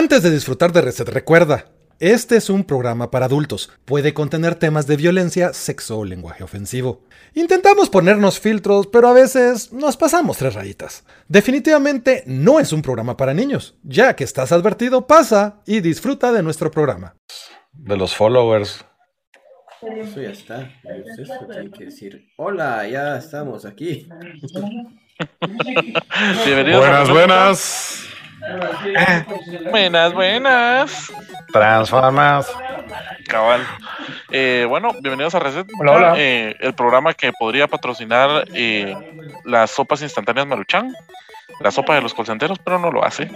Antes de disfrutar de Reset, recuerda, este es un programa para adultos. Puede contener temas de violencia, sexo o lenguaje ofensivo. Intentamos ponernos filtros, pero a veces nos pasamos tres rayitas. Definitivamente no es un programa para niños. Ya que estás advertido, pasa y disfruta de nuestro programa. De los followers. Eso ya está. Eso tiene que decir, hola, ya estamos aquí. Bienvenidos Buenas, a buenas. Buenas, buenas. Transformas. Cabal. Eh, bueno, bienvenidos a Reset. Hola, hola. Eh, el programa que podría patrocinar eh, las sopas instantáneas Maruchan. La sopa de los colcenteros, pero no lo hace.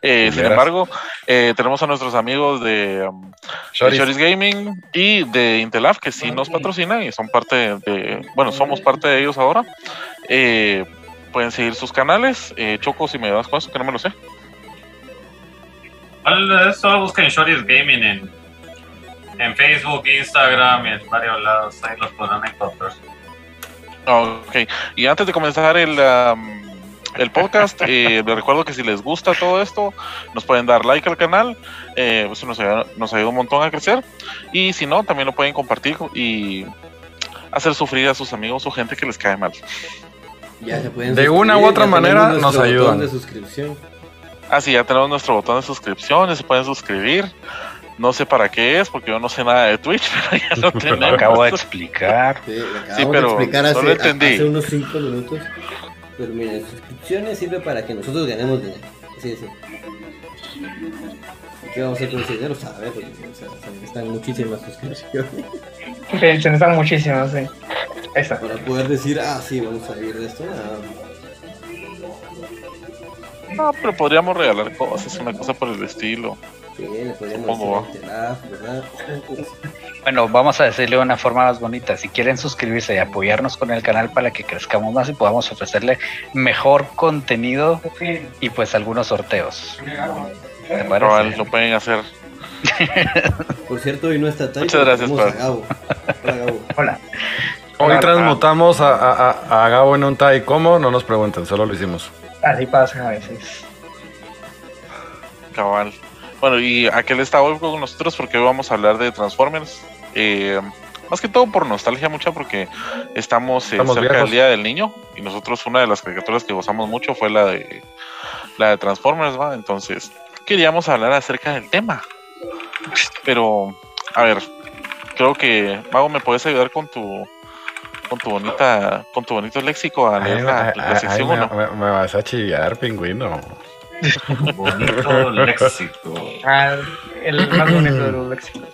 Eh, sin embargo, eh, tenemos a nuestros amigos de, um, de Shoris. Gaming y de Intelaf que sí nos patrocinan y son parte de, bueno, somos parte de ellos ahora. Eh, pueden seguir sus canales. Eh, Choco, si me das con eso, que no me lo sé. Igual, Solo busquen Shoris Gaming en, en Facebook, Instagram y en varios lados. Ahí los podrán encontrar. Ok, y antes de comenzar el, am, el podcast, eh, les recuerdo que si les gusta todo esto, nos pueden dar like al canal, eh, eso nos ayuda, nos ayuda un montón a crecer, y si no, también lo pueden compartir y hacer sufrir a sus amigos o gente que les cae mal. Ya se pueden De una u otra manera, nos de suscripción. Ah, sí, ya tenemos nuestro botón de suscripción, ya se pueden suscribir. No sé para qué es, porque yo no sé nada de Twitch, pero ya lo tenemos. Lo acabo de explicar. Sí, lo Sí, pero de explicar no lo entendí. hace unos 5 minutos. Pero miren, suscripciones sirve para que nosotros ganemos dinero. Sí, sí. ¿Y ¿Qué vamos a hacer con ese dinero? Sabe, porque o sea, se necesitan muchísimas suscripciones Sí, se necesitan muchísimas, sí. Ahí está. para poder decir, ah, sí, vamos a vivir de esto. Ah, No, pero podríamos regalar cosas, una cosa por el estilo. sí, le podríamos enterar, ¿verdad? Bueno, vamos a decirle de una forma más bonita. Si quieren suscribirse y apoyarnos con el canal para que crezcamos más y podamos ofrecerle mejor contenido y pues algunos sorteos. ¿Te Cabal, parece? lo pueden hacer. Por cierto, hoy no está tan Muchas gracias. Gabo. Hola, Gabo. Hola. Hoy Hola. transmutamos a- a Gabo en un Tai. ¿Cómo? No nos pregunten, solo lo hicimos. Así pasa a veces. Cabal. Bueno, y aquel está hoy con nosotros porque hoy vamos a hablar de Transformers. Eh, más que todo por nostalgia mucha porque estamos, eh, Estamos cerca viejos. del Día del Niño y nosotros una de las caricaturas que gozamos mucho fue la de la de Transformers, ¿va? Entonces queríamos hablar acerca del tema. Pero, a ver, creo que Mago me puedes ayudar con tu con tu bonita con tu bonito léxico a leer Ay, la, ay, la ay, sección me, vas a chillar, pingüino. Bonito léxico. Ah, el más bonito de los léxicos.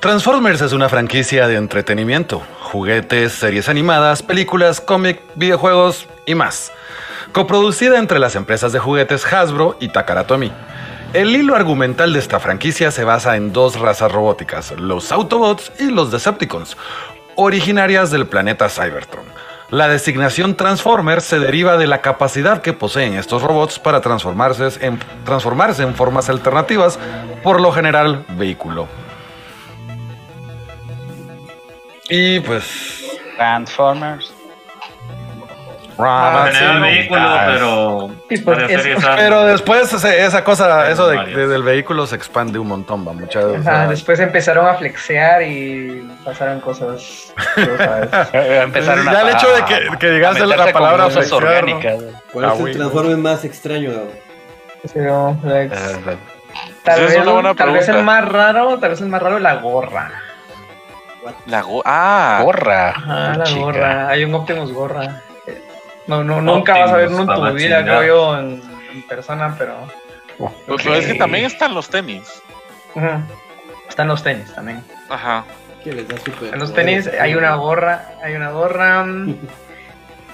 Transformers es una franquicia de entretenimiento, juguetes, series animadas, películas, cómic, videojuegos y más. Coproducida entre las empresas de juguetes Hasbro y Takara Tomy. El hilo argumental de esta franquicia se basa en dos razas robóticas, los Autobots y los Decepticons, originarias del planeta Cybertron. La designación Transformer se deriva de la capacidad que poseen estos robots para transformarse en, transformarse en formas alternativas, por lo general vehículo. Y pues. Transformers. Ah, Tener el sí, vehículo, ah, pero. Sí, pues, es- Pero después ese- esa cosa, eso de, de- del vehículo se expande un montón, va mucha. o sea, después empezaron a flexear y pasaron cosas. Empezaron Ya a- el hecho de que- que digaste a la palabra flexear. orgánicas. ¿Cuál Ah, es el transforme más extraño, Gabo? Like, Eh, tal, vez, tal vez el más raro, tal vez el más raro es la gorra. La go- ah, Gorra. Ajá, la chica. gorra. Hay un Optimus gorra. No, no, nunca vas a ver uno en Optimus, tu vida, creo yo, en, en persona, pero. Pero Pues, es que también están los tenis. Ujú. Están los tenis también. Ajá. Que les da super En los tenis hay una gorra, hay una gorra. mm,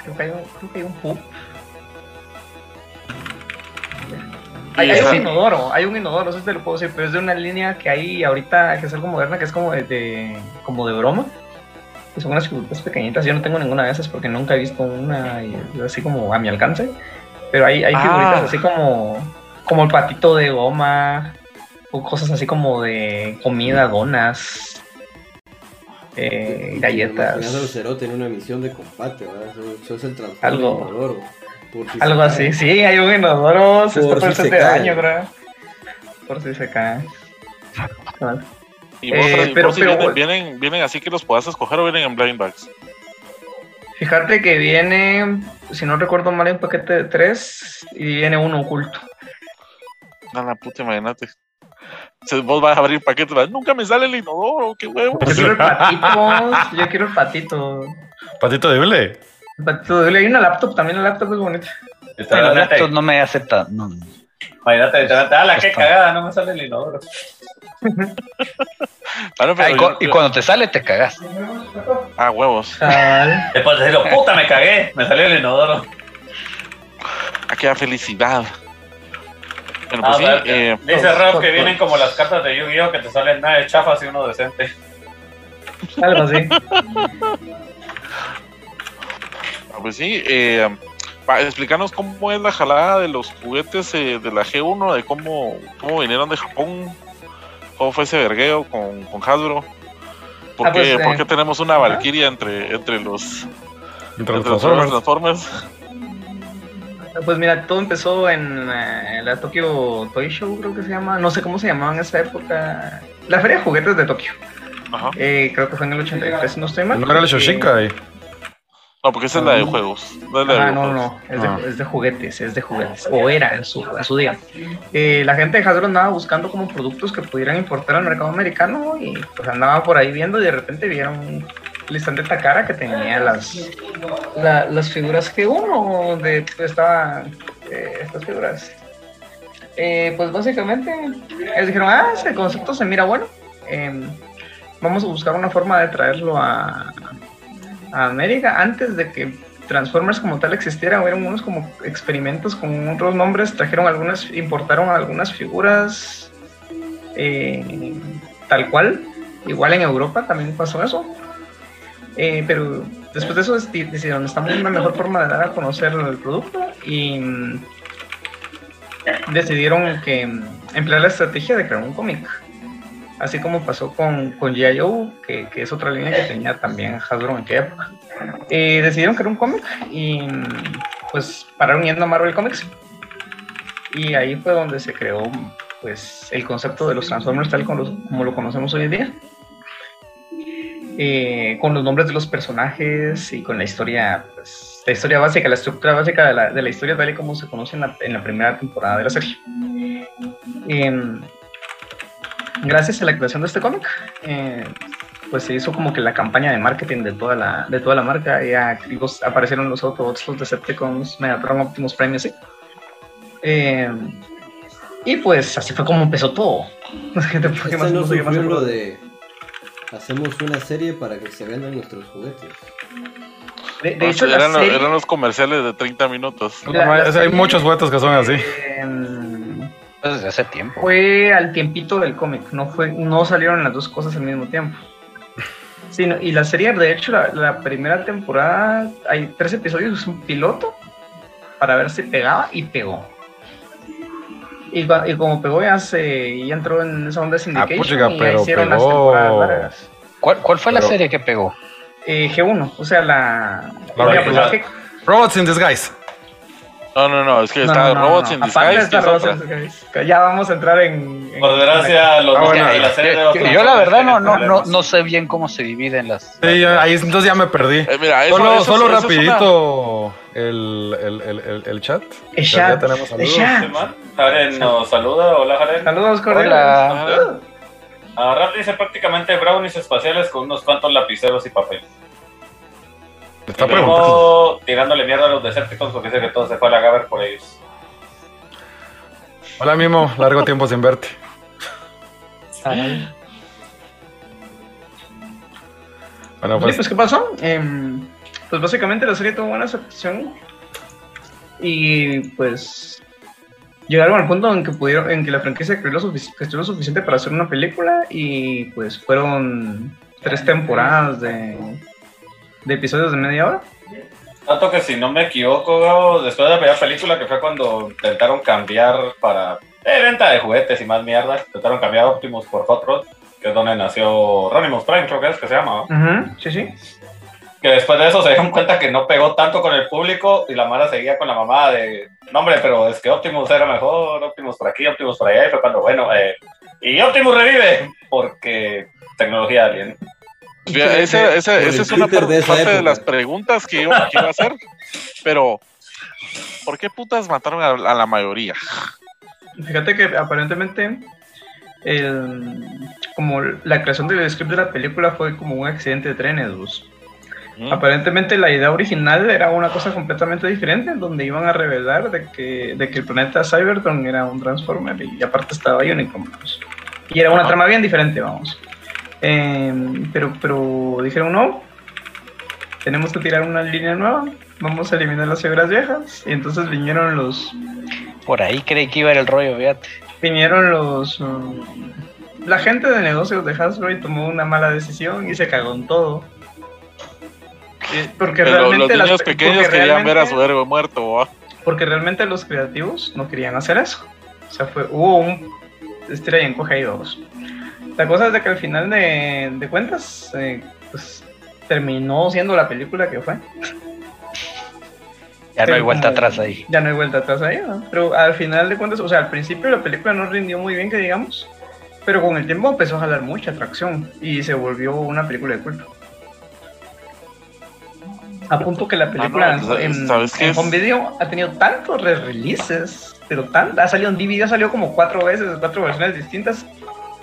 Creo que hay un, creo que hay un pup. Hay, hay un inodoro, hay un inodoro, eso te lo puedo decir, pero es de una línea que hay ahorita, que es algo moderna, que es como de, de- como de broma. Y son unas figuritas pequeñitas, yo no tengo ninguna de esas porque nunca he visto una y es así como a mi alcance. Pero hay, hay Ah. figuritas así como, como el patito de goma, o cosas así como de comida, donas, eh, galletas. Al cerote en una misión de combate, ¿verdad? Eso, eso es el transforme Algo- inodoro, por si Algo así, sí, hay un inodoro, se Por está por si el se daño, creo. por si se cae. Y vos, Eh, pero- vos si pero- vienen, vienen, vienen así que los puedas escoger o vienen en blind bags. Fíjate que viene, si no recuerdo mal, un paquete de tres y viene uno oculto. No, la puta, imagínate. Vos vas a abrir paquetes, vas, nunca me sale el inodoro, qué huevo. Yo quiero el patito, yo quiero el patito. Patito de hule. Patito de Hay una laptop, también la laptop es bonita. La laptop no me hace tan. no. Imagínate, literalmente, ah, la que cagada, no me sale el inodoro. Ah, pero Ah, y, yo- cu- y cuando te sale, te cagas. Ah, huevos. Después de decirlo, puta, me cagué, me salió el inodoro. Aquella felicidad. Bueno, Ah, pues sí, vale. eh, Dice Rob que vienen como las cartas de Yu-Gi-Oh! que te salen nada de chafas y uno decente. Algo así. ah, pues sí, eh, explícanos cómo es la jalada de los juguetes eh, de la G1, de cómo, cómo vinieron de Japón, cómo fue ese vergueo con, con Hasbro. ¿Por, Ah, qué, pues, por eh, qué tenemos una Valkyria entre, entre los, Entre los entre los Transformers. Transformers? Pues mira, todo empezó en eh, la Tokyo Toy Show, creo que se llama. No sé cómo se llamaba en esa época. La Feria de Juguetes de Tokio. Ajá. Eh, creo que fue en el 83, si no estoy mal. No era el Eh, Shoshinkai. No, porque esa es la de juegos. No es la de Ah, no, no, es de, Ah. es de juguetes, es de juguetes. O era en su, en su día. Eh, la gente de Hasbro andaba buscando como productos que pudieran importar al mercado americano y pues andaba por ahí viendo y de repente vieron el stand de Takara que tenía las, la- las figuras que uno de pues, estaba eh, estas figuras. Eh, pues básicamente ellos dijeron, ah, ese concepto se mira bueno. em, vamos a buscar una forma de traerlo a, a América antes de que Transformers como tal existiera, hubieron unos como experimentos con otros nombres, trajeron algunas, importaron algunas figuras eh, tal cual, igual en Europa también pasó eso. Eh, pero después de eso deci- decidieron, estamos en una mejor forma de dar a conocer el producto y mm, decidieron que mm, emplear la estrategia de crear un cómic. Así como pasó con, con G.I. Joe, que, que es otra línea que tenía también Hasbro en aquella época. Eh, decidieron crear un cómic y pues pararon yendo a Marvel Comics. Y ahí fue donde se creó pues el concepto de los Transformers tal como, lo conocemos hoy en día. Eh, con los nombres de los personajes y con la historia, pues, la historia básica, la estructura básica de la, de la historia tal y como se conoce en la, en la primera temporada de la serie. Em, gracias a la creación de este cómic, eh, pues se hizo como que la campaña de marketing de toda la, de toda la marca. Ya los- aparecieron los Autobots, los Decepticons, Megatron, Optimus Prime y así. Eh, y pues así fue como empezó todo. ¿por qué más- no más lo de hacemos una serie para que se vendan nuestros juguetes. De, de No, hecho, eran, serie, eran los comerciales de 30 minutos. La- la hay serie- muchos juguetes que son así. em, desde hace tiempo. fue al tiempito del cómic, no fue, no salieron las dos cosas al mismo tiempo. Sí, no, y la serie, de hecho, la, la primera temporada, hay tres episodios, es un piloto, para ver si pegaba, y pegó. Y, como pegó, ya se ya entró en esa onda de syndication puchica, y pero hicieron las temporadas largas. ¿Cuál, cuál fue la serie que pegó? Eh, G1, o sea, la... La pues, que- Robots in Disguise. No, no, no, es que no, está no, no, Robots no, in Disguise. que. Ya vamos a entrar en... en- Por desgracia, los Ah, bueno, de la serie de los Yo, la verdad no, no, no, no sé bien cómo se dividen las. Sí, ya- ahí entonces ya me perdí. Eh, mira, eso, Solo, eso- solo eso es una- rapidito el, el, el, el, el chat. El Ya- ya chat, tenemos el saludos. chat. Man. Jaren nos saluda. Hola, Jaren. Saludos, cordiales. Hola. Ah, Rap dice prácticamente brownies espaciales con unos cuantos lapiceros y papel. Está Y preguntando. luego tirándole mierda a los Decepticons porque dice que todo se fue a la gaber por ellos. Hola, Mimo. Largo tiempo sin verte. Bueno, Sí, pues, pues, ¿qué pasó? Em, pues básicamente la serie tuvo buena aceptación y pues llegaron al punto en que pudieron, en que la franquicia creó lo, sufici- creció lo suficiente para hacer una película y pues fueron tres temporadas de, de episodios de media hora. Tanto que si no me equivoco, después de la primera película, que fue cuando intentaron cambiar para eh, venta de juguetes y más mierda, intentaron cambiar Optimus por Hot Rod, que es donde nació Ronimus Prime, creo que es que se llama. ¿no? Ujú, sí, sí. que después de eso se dieron cuenta que no pegó tanto con el público y la mala seguía con la mamá de, no hombre, pero es que Optimus era mejor, Optimus por aquí, Optimus por allá, y fue cuando, bueno, eh, y Optimus revive, porque tecnología alien. Mira, esa, es una Twitter de esa parte de las preguntas que yo a hacer. Pero, ¿por qué putas mataron a, a la mayoría? Fíjate que aparentemente el- como la creación del script de la película fue como un accidente de trenes. Aparentemente la idea original era una cosa completamente diferente, donde iban a revelar de que, de que el planeta Cybertron era un Transformer y aparte estaba Unicron. pues. Y era una trama bien diferente, vamos. Em, pero, pero dijeron no, tenemos que tirar una línea nueva, vamos a eliminar las figuras viejas. Y entonces vinieron los, Por ahí creí que iba a ir el rollo, fíjate. vinieron los mm, la gente de negocios de Hasbro y tomó una mala decisión y se cagó en todo. Eh, Porque Pero los realmente las- pequeños querían ver a realmente- su héroe muerto. ¿va? porque realmente los creativos no querían hacer eso. O sea, fue, hubo un estira y encoge ahí, vamos. La cosa es de que al final de, de cuentas, eh, pues terminó siendo la película que fue. Ya no hay vuelta atrás ahí. Ya no hay vuelta atrás ahí, ¿no? Pero al final de cuentas, o sea, al principio la película no rindió muy bien, que digamos, pero con el tiempo empezó a jalar mucha atracción y se volvió una película de culto. A punto que la película Ah, no, en, ¿sabes qué en es? home video ha tenido tantos re-releases, pero tan, ha salido en DVD, ha salido como cuatro veces, cuatro versiones distintas.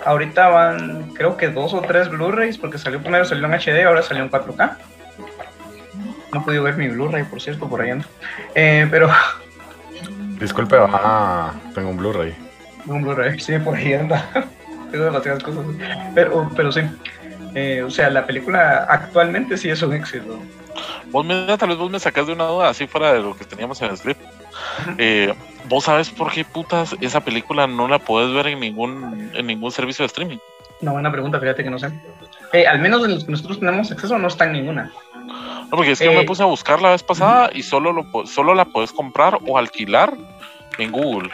Ahorita van, creo que dos o tres Blu-rays, porque salió primero salió en HD, ahora salió en 4K. No he podido ver mi Blu-ray, por cierto, por ahí ando. Eh, pero Disculpe, ah, tengo un Blu-ray. Un Blu-ray, sí, por ahí anda. Tengo demasiadas cosas. Pero, pero sí. Eh, o sea, la película actualmente sí es un éxito. Vos me, tal vez vos me sacas de una duda así fuera de lo que teníamos en el script. Eh, ¿Vos sabes por qué putas esa película no la puedes ver en ningún, en ningún servicio de streaming? Una buena pregunta, fíjate que no sé. Eh, al menos en los que nosotros tenemos acceso no está en ninguna. No, porque es que yo Eh, me puse a buscar la vez pasada y solo, lo, solo la puedes comprar o alquilar en Google.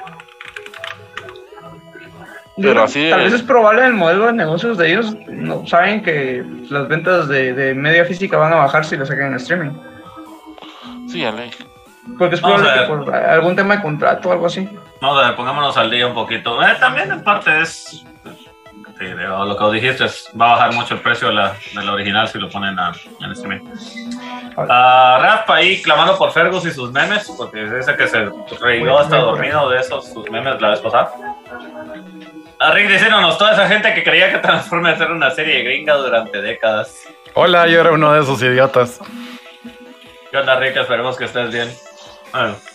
Pero así Tal de- vez es probable el modelo de negocios de ellos. No, saben que las ventas de, de media física van a bajar si la sacan en streaming. Sí, ya. Porque es probable que por algún tema de contrato o algo así. Vamos a ver, pongámonos al día un poquito. Eh, también en parte es, pues, sí, lo que dijiste, es- va a bajar mucho el precio de la, de la original si lo ponen a- en streaming. Ah, Rap ahí clamando por Fergus y sus memes, porque dice que se reiró hasta dormido de esos sus memes la vez pasada. A Rick diciéndonos toda esa gente que creía que Transformers era una serie gringa durante décadas. Hola, yo era uno de esos idiotas. ¿Qué onda, Rick? Esperemos que estés bien. Bueno.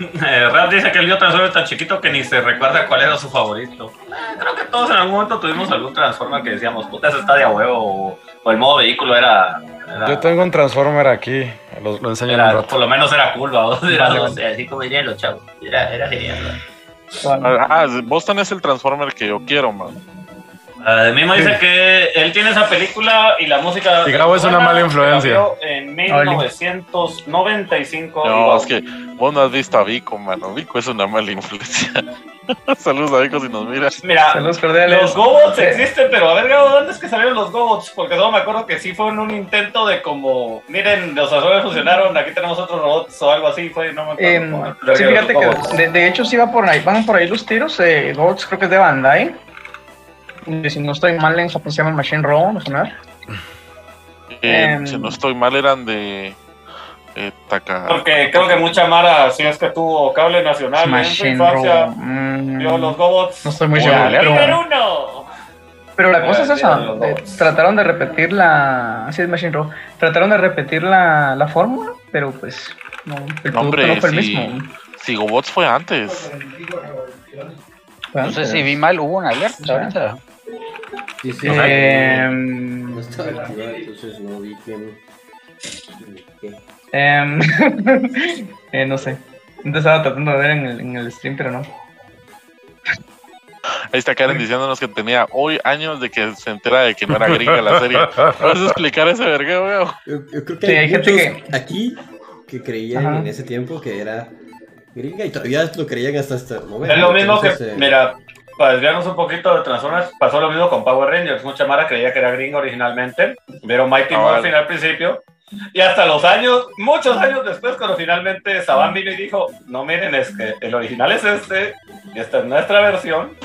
Eh, Rap dice que el vio Transformers tan chiquito que ni se recuerda cuál era su favorito. Eh, creo que todos en algún momento tuvimos algún Transformer que decíamos, puta, ese está de a huevo, o, el modo vehículo era... era- Yo tengo un Transformer aquí. Lo, lo enseño en un rato. por lo menos era cool. Era, no así como dirían los chavos. Era, era genial. Ah, vos tenés el Transformer que yo quiero, man. De mismo dice que él tiene esa película y la música. Y Gabo es una mala influencia. En 1995. No, igual. es que vos no has visto a Vico, mano. Vico es una mala influencia. Saludos a Vico si nos mira. Mira, Saludos cordiales. Los Gobots Eh, existen, pero a ver, Gabo, ¿dónde es que salieron los Gobots? Porque no me acuerdo que sí fue en un intento de como, miren, los Transformers funcionaron, aquí tenemos otros robots o algo así, fue, no me acuerdo. Em, sí, fíjate que de, de hecho sí va por ahí, van por ahí los tiros. Eh, Gobots creo que es de Bandai. Y si no estoy mal, en Japón se llama Machine Row, déjame ver. Eh, Em. si no estoy mal, eran de eh, Taka. Porque creo que mucha Mara, si es que tuvo cable nacional en su Machine infancia, Row. mm, vio los Gobots. no estoy muy seguro. Ale, ¡Super Pero, uno! pero la cosa es esa. eh, trataron de repetir la. Así es Machine Row. Trataron de repetir la, la fórmula, pero pues. No, el hombre, no fue el sí. mismo. Si Gobots fue antes. No sé si vi mal, hubo una alerta ahorita. Sí. Em, No estaba activado, entonces no vi quién. qué. Em, eh, no sé. Antes estaba tratando de ver en el, en el stream, pero no. Ahí está Karen diciéndonos que tenía hoy años de que se entera de que no era gringa la serie. ¿Puedes explicar ese vergueo, weón? Yo, yo creo que Sí, hay, hay gente muchos aquí que creían Ajá. en ese tiempo que era gringa y todavía lo creían hasta este momento. Es lo mismo que, Entonces, eh, mira, para desviarnos un poquito de Transformers, pasó lo mismo con Power Rangers. Mucha Mara creía que era gringo originalmente. Vieron Mighty Ah, Morphin al principio. Y hasta los años, muchos años después, cuando finalmente Saban vino y dijo: No, miren, es que el original es este, y esta es nuestra versión.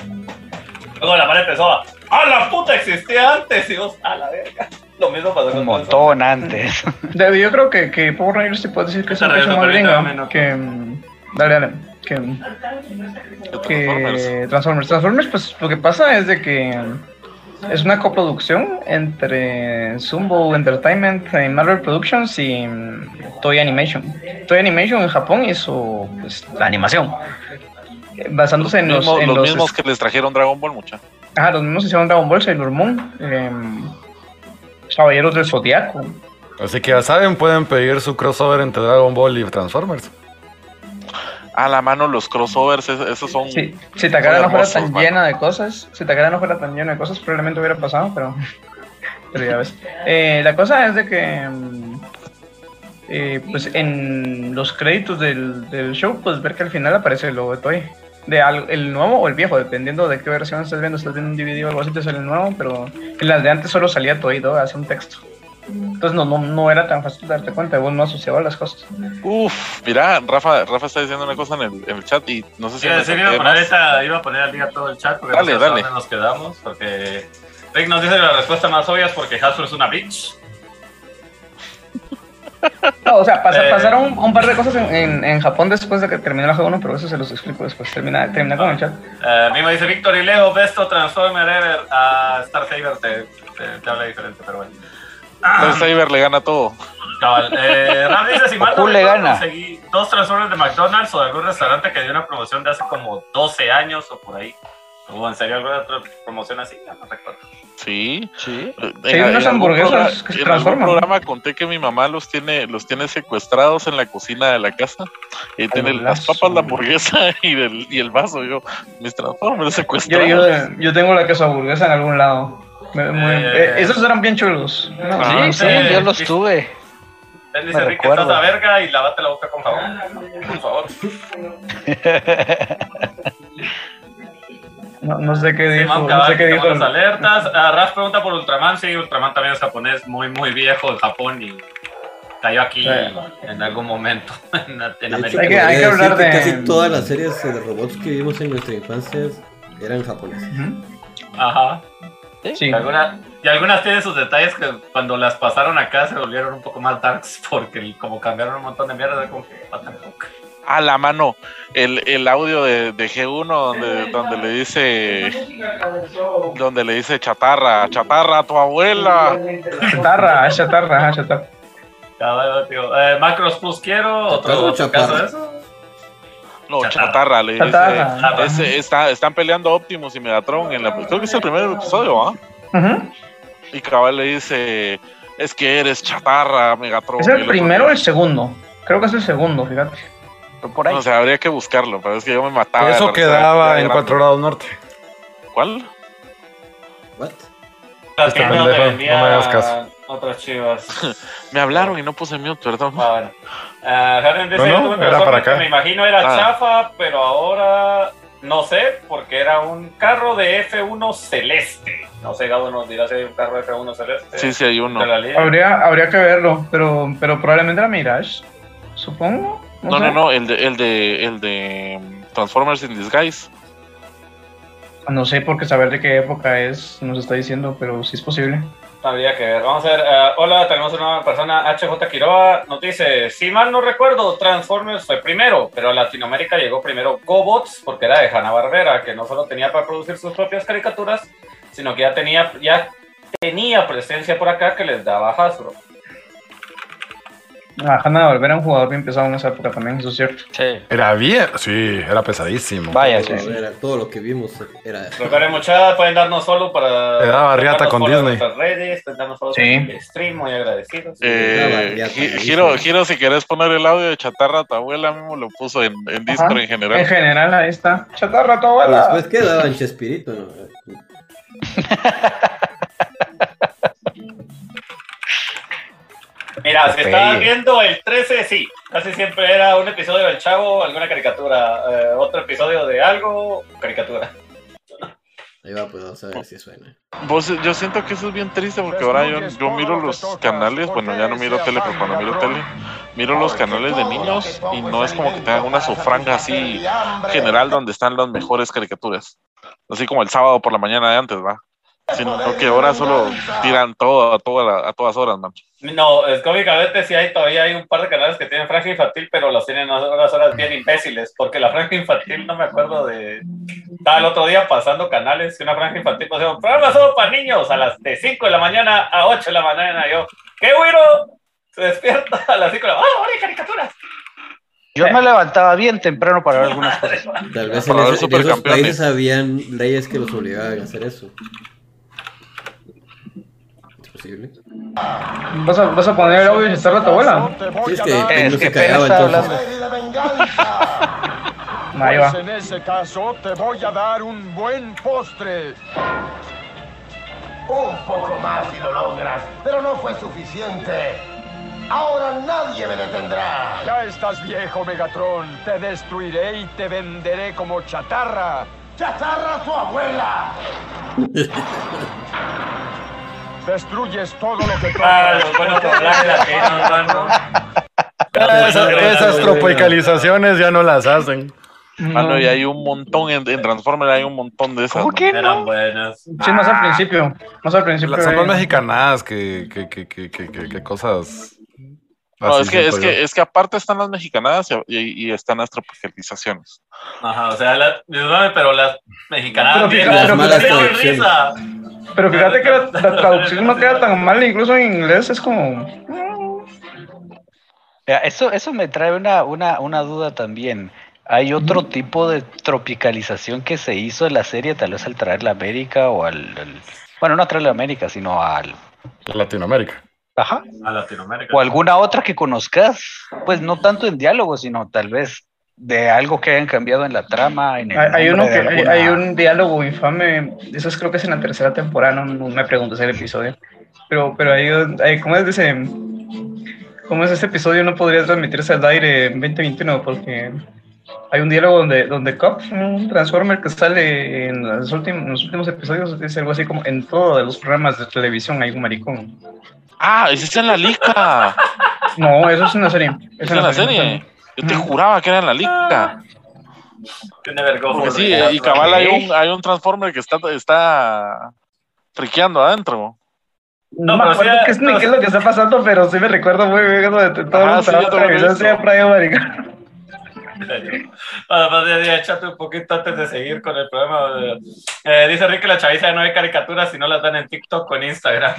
Luego la Mara empezó a: ¡Ah, la puta existía antes! Y vos, ¡a la verga! Lo mismo pasó con Un montón antes. Yo creo que, que Power Rangers sí puede decir que es un más gringo que... mm, Dale, dale. Que, Transformers. que Transformers. Transformers, pues lo que pasa es de que es una coproducción entre Zumbo Entertainment y Marvel Productions y Toy Animation. Toy Animation en Japón hizo pues, la animación. Basándose en los, mismos, en los los- mismos que les trajeron Dragon Ball, mucha. Ajá, los mismos hicieron Dragon Ball, Sailor Moon, em, Caballeros del Zodiaco. Así que ya saben, pueden pedir su crossover entre Dragon Ball y Transformers. A la mano los crossovers, es- esos son... Sí, si Takara no fuera tan mano. llena de cosas, si Takara no fuera tan llena de cosas, probablemente hubiera pasado, pero, pero ya ves. Eh, la cosa es de que, mm, eh, pues en los créditos del, del show, pues ver que al final aparece el logo de Toy. De al- el nuevo o el viejo, dependiendo de qué versión estés viendo, estás viendo un DVD o algo así, te sale el nuevo, pero en las de antes solo salía Toy, ¿no? hace un texto. Entonces no, no, no era tan fácil darte cuenta, vos no asociabas las cosas. Uf, mira, Rafa, Rafa está diciendo una cosa en el, en el chat y no sé si... Sí, salté iba a poner, ahorita- iba a poner al día todo el chat porque Dale, no sé dale. dónde nos quedamos. Porque Rick nos dice que la respuesta más obvia es porque Hasbro es una bitch. No, o sea, pasa- Eh. pasaron un par de cosas en, en- en Japón después de que terminó la G1, pero eso se los explico después. Termina, termina con el chat. Eh, a mí me dice Víctor y Leo, besto Transformer Ever. A Star Saber te, te, te habla diferente, pero bueno. Entonces Saber le gana todo. Cabal. Eh, Ram dice, si mal no le gana. conseguí dos Transformers de McDonald's o de algún restaurante que dio una promoción de hace como 12 años o por ahí. ¿Hubo en serio alguna otra promoción así? Ya no recuerdo. Sí. Sí. En- Sí, en unas hamburguesas que se en transforman. algún programa conté que mi mamá los tiene, los tiene secuestrados en la cocina de la casa. Y tiene las papas, la hamburguesa y el, y el vaso. Yo, mis transformers Yo, secuestrados. yo, yo tengo la queso hamburguesa en algún lado. Eh. eh, esos eran bien chulos. No, Ah, Sí, sí, eh, yo los tuve. Él dice, recuerdo. estás a verga y lávate la boca con jabón. Por favor. no, no sé qué Sí, dijo. No sé qué dijo. las alertas. Ah, Raf pregunta por Ultraman. Sí, Ultraman también es japonés, muy, muy viejo en Japón y cayó aquí Sí. en algún momento en, De América. Hay que- hay que hablar de- Casi todas las series de robots que vimos en nuestra infancia eran japonesas. Ajá. Sí. Y, alguna- y algunas tienen sus detalles que cuando las pasaron acá se volvieron un poco más darks porque como cambiaron un montón de mierda, como que, fuck. A la mano. El, el audio de, de G1 donde, donde le dice. Donde le dice chatarra, chatarra a tu abuela. Chatarra, chatarra, ajá, chatarra. Cabal, tío. Eh, Macros Plus quiero, otro, Chatarra o otro caso chaparra. de eso. No, Chatarra. chatarra, le dice. Chatarra. Ese- está- están peleando Optimus y Megatron en la. Creo que es el primer episodio, ¿ah? Ujú. Y Cabal le dice. Es que eres chatarra, Megatron. ¿Es el primero o el segundo? Creo que es el segundo, fíjate. Fue por ahí. No sé, habría que buscarlo, pero es que yo me mataba. Eso quedaba en 4 grados norte. ¿Cuál? What? Este que no pendejo, te no me hagas caso. Otras chivas. Me hablaron y no puse mute, perdón. Ah, bueno. Dice, No, no, era para acá. que Me imagino era Ah. chafa, pero ahora no sé, porque era un carro de F1 celeste. No sé, Gabo nos dirá si hay un carro de F1 celeste. Sí, sí, hay uno. Habría, habría que verlo, pero, pero probablemente era Mirage, supongo. No, sé. no, no, el de, el de, el de mm, Transformers in Disguise. No sé por qué saber de qué época es, nos está diciendo, pero sí es posible. Habría que ver. Vamos a ver. eh, hola, tenemos una nueva persona, HJ Quiroga. Nos dice: Si mal no recuerdo, Transformers fue primero, pero a Latinoamérica llegó primero GoBots, porque era de Hanna-Barbera, que no solo tenía para producir sus propias caricaturas, sino que ya tenía, ya tenía presencia por acá que les daba Hasbro. Ah, Hanna volver a un jugador bien pesado en esa época también, eso es cierto. Sí. Era bien, sí, era pesadísimo. Vaya, Todo sí, era- todo lo que vimos era. Recuerden mucha, pueden darnos solo para. Le daba riata con en Disney. nuestras redes, darnos Sí. en el stream, muy agradecidos. Eh, Giro. Giro, si querés poner el audio de chatarra, tu abuela mismo lo puso en, en Discord en general. En general, ahí está. Chatarra, tu abuela. después quedaban Chespirito, ¿no? Mira, si estabas viendo el 13, sí. Casi siempre era un episodio del Chavo, alguna caricatura. eh, otro episodio de algo, caricatura. Ahí va, pues vamos a ver si suena. Vos, yo siento que eso es bien triste porque ahora yo, yo miro los canales, bueno, ya no miro tele, pero cuando miro tele, miro los canales de niños y no es como que tengan una sufranga así general donde están las mejores caricaturas. Así como el sábado por la mañana de antes, ¿va? Sino que ahora solo tiran todo a, toda la- a todas horas, man. No, es cómicamente sí hay todavía hay un par de canales que tienen franja infantil, pero los tienen a unas horas bien imbéciles, porque la franja infantil no me acuerdo de... Estaba el otro día pasando canales y una franja infantil pasó, programa solo para niños, a las de 5 de la mañana a 8 de la mañana. Yo, ¿qué güiro? Se despierta a las 5 de la mañana, ¡ah, ahora hay caricaturas! Yo me levantaba bien temprano para ver algunas cosas. Tal vez en, ese- en esos supercampeones. países habían leyes que los obligaban a hacer eso. ¿Vas a, vas a poner el audio y estar a tu abuela? Sí, es que Es que entonces. hablando. Ahí va. Pues en ese caso te voy a dar un buen postre. Un poco más si lo logras, pero no fue suficiente. Ahora nadie me detendrá. Ya estás viejo, Megatron. Te destruiré y te venderé como chatarra. ¡Chatarra a su abuela! Destruyes todo lo que Ah, tocas. mano. Esas, esas tropicalizaciones ya no las hacen. Ah, no, y hay un montón en, en Transformers, hay un montón de esas. ¿Cómo ¿no? que Eran no? buenas. Sí, más al principio. Más al principio. Las- Son más mexicanadas que, que, que, que, que, que- que cosas. No, es que, es que, es que aparte están las mexicanadas y, y- y están las tropicalizaciones. Ajá, o sea, la, pero las mexicanas Pero pero malas traducciones. risa. Pero fíjate que la, la traducción no queda tan mal, incluso en inglés es como. Eso, eso me trae una, una, una duda también. ¿Hay otro tipo de tropicalización que se hizo en la serie, tal vez al traerla a América o al, al- Bueno, no a traerla a América, sino al... Latinoamérica. Ajá. A Latinoamérica. O alguna otra que conozcas, pues no tanto en diálogo, sino tal vez de algo que hayan cambiado en la trama. En el Hay, hay uno que hay, alguna- hay un diálogo infame, eso es, creo que es en la tercera temporada, no, no me preguntes el episodio. Pero, pero hay, ¿cómo es ese? ¿Cómo es ese episodio? No podría transmitirse al aire en 2021 porque hay un diálogo donde, donde Cop, un Transformer que sale en los últimos, en los últimos episodios, dice algo así como en todos los programas de televisión hay un maricón. Ah, ese es en la liga. No, eso es una serie. Es en la serie. Yo te juraba que era en la liga. Tiene vergüenza. Porque sí, y cabal hay un, hay un Transformer que está, está friqueando adentro. No, No, me acuerdo qué es, no, qué es lo que está pasando, pero sí me recuerdo muy bien eso de todo Ajá, lo sí, yo lo he visto. siempre un maricón. Además, ya, ya échate un poquito antes de seguir con el programa. Eh, dice Rick que la chaviza no hay caricaturas si no las dan en TikTok o en Instagram.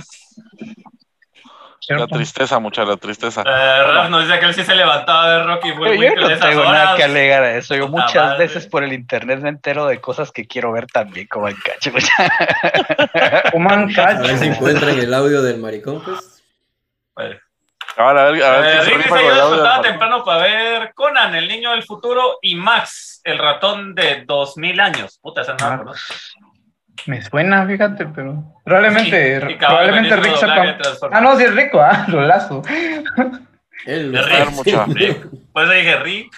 La tristeza, mucha la tristeza. Eh, Raf nos dice que él sí se levantaba de Rocky Pero yo no tengo nada horas. que alegar a eso. Yo Puta muchas madre. veces por el internet me entero de cosas que quiero ver también, como el cacho. Human A ver si encuentran el audio del maricón, pues. Eh, Cabal, a ver, a ver Eh, quién se yo temprano para ver Conan, el niño del futuro, y Max, el ratón de 2000 años. Puta, esa no la conozco. Me suena, fíjate, pero probablemente, Y- y cabal, probablemente Rick sepa. Ah, no, sí es rico, ah, lo. Él De lo Rick, mucha. Rick. Por eso dije Rick.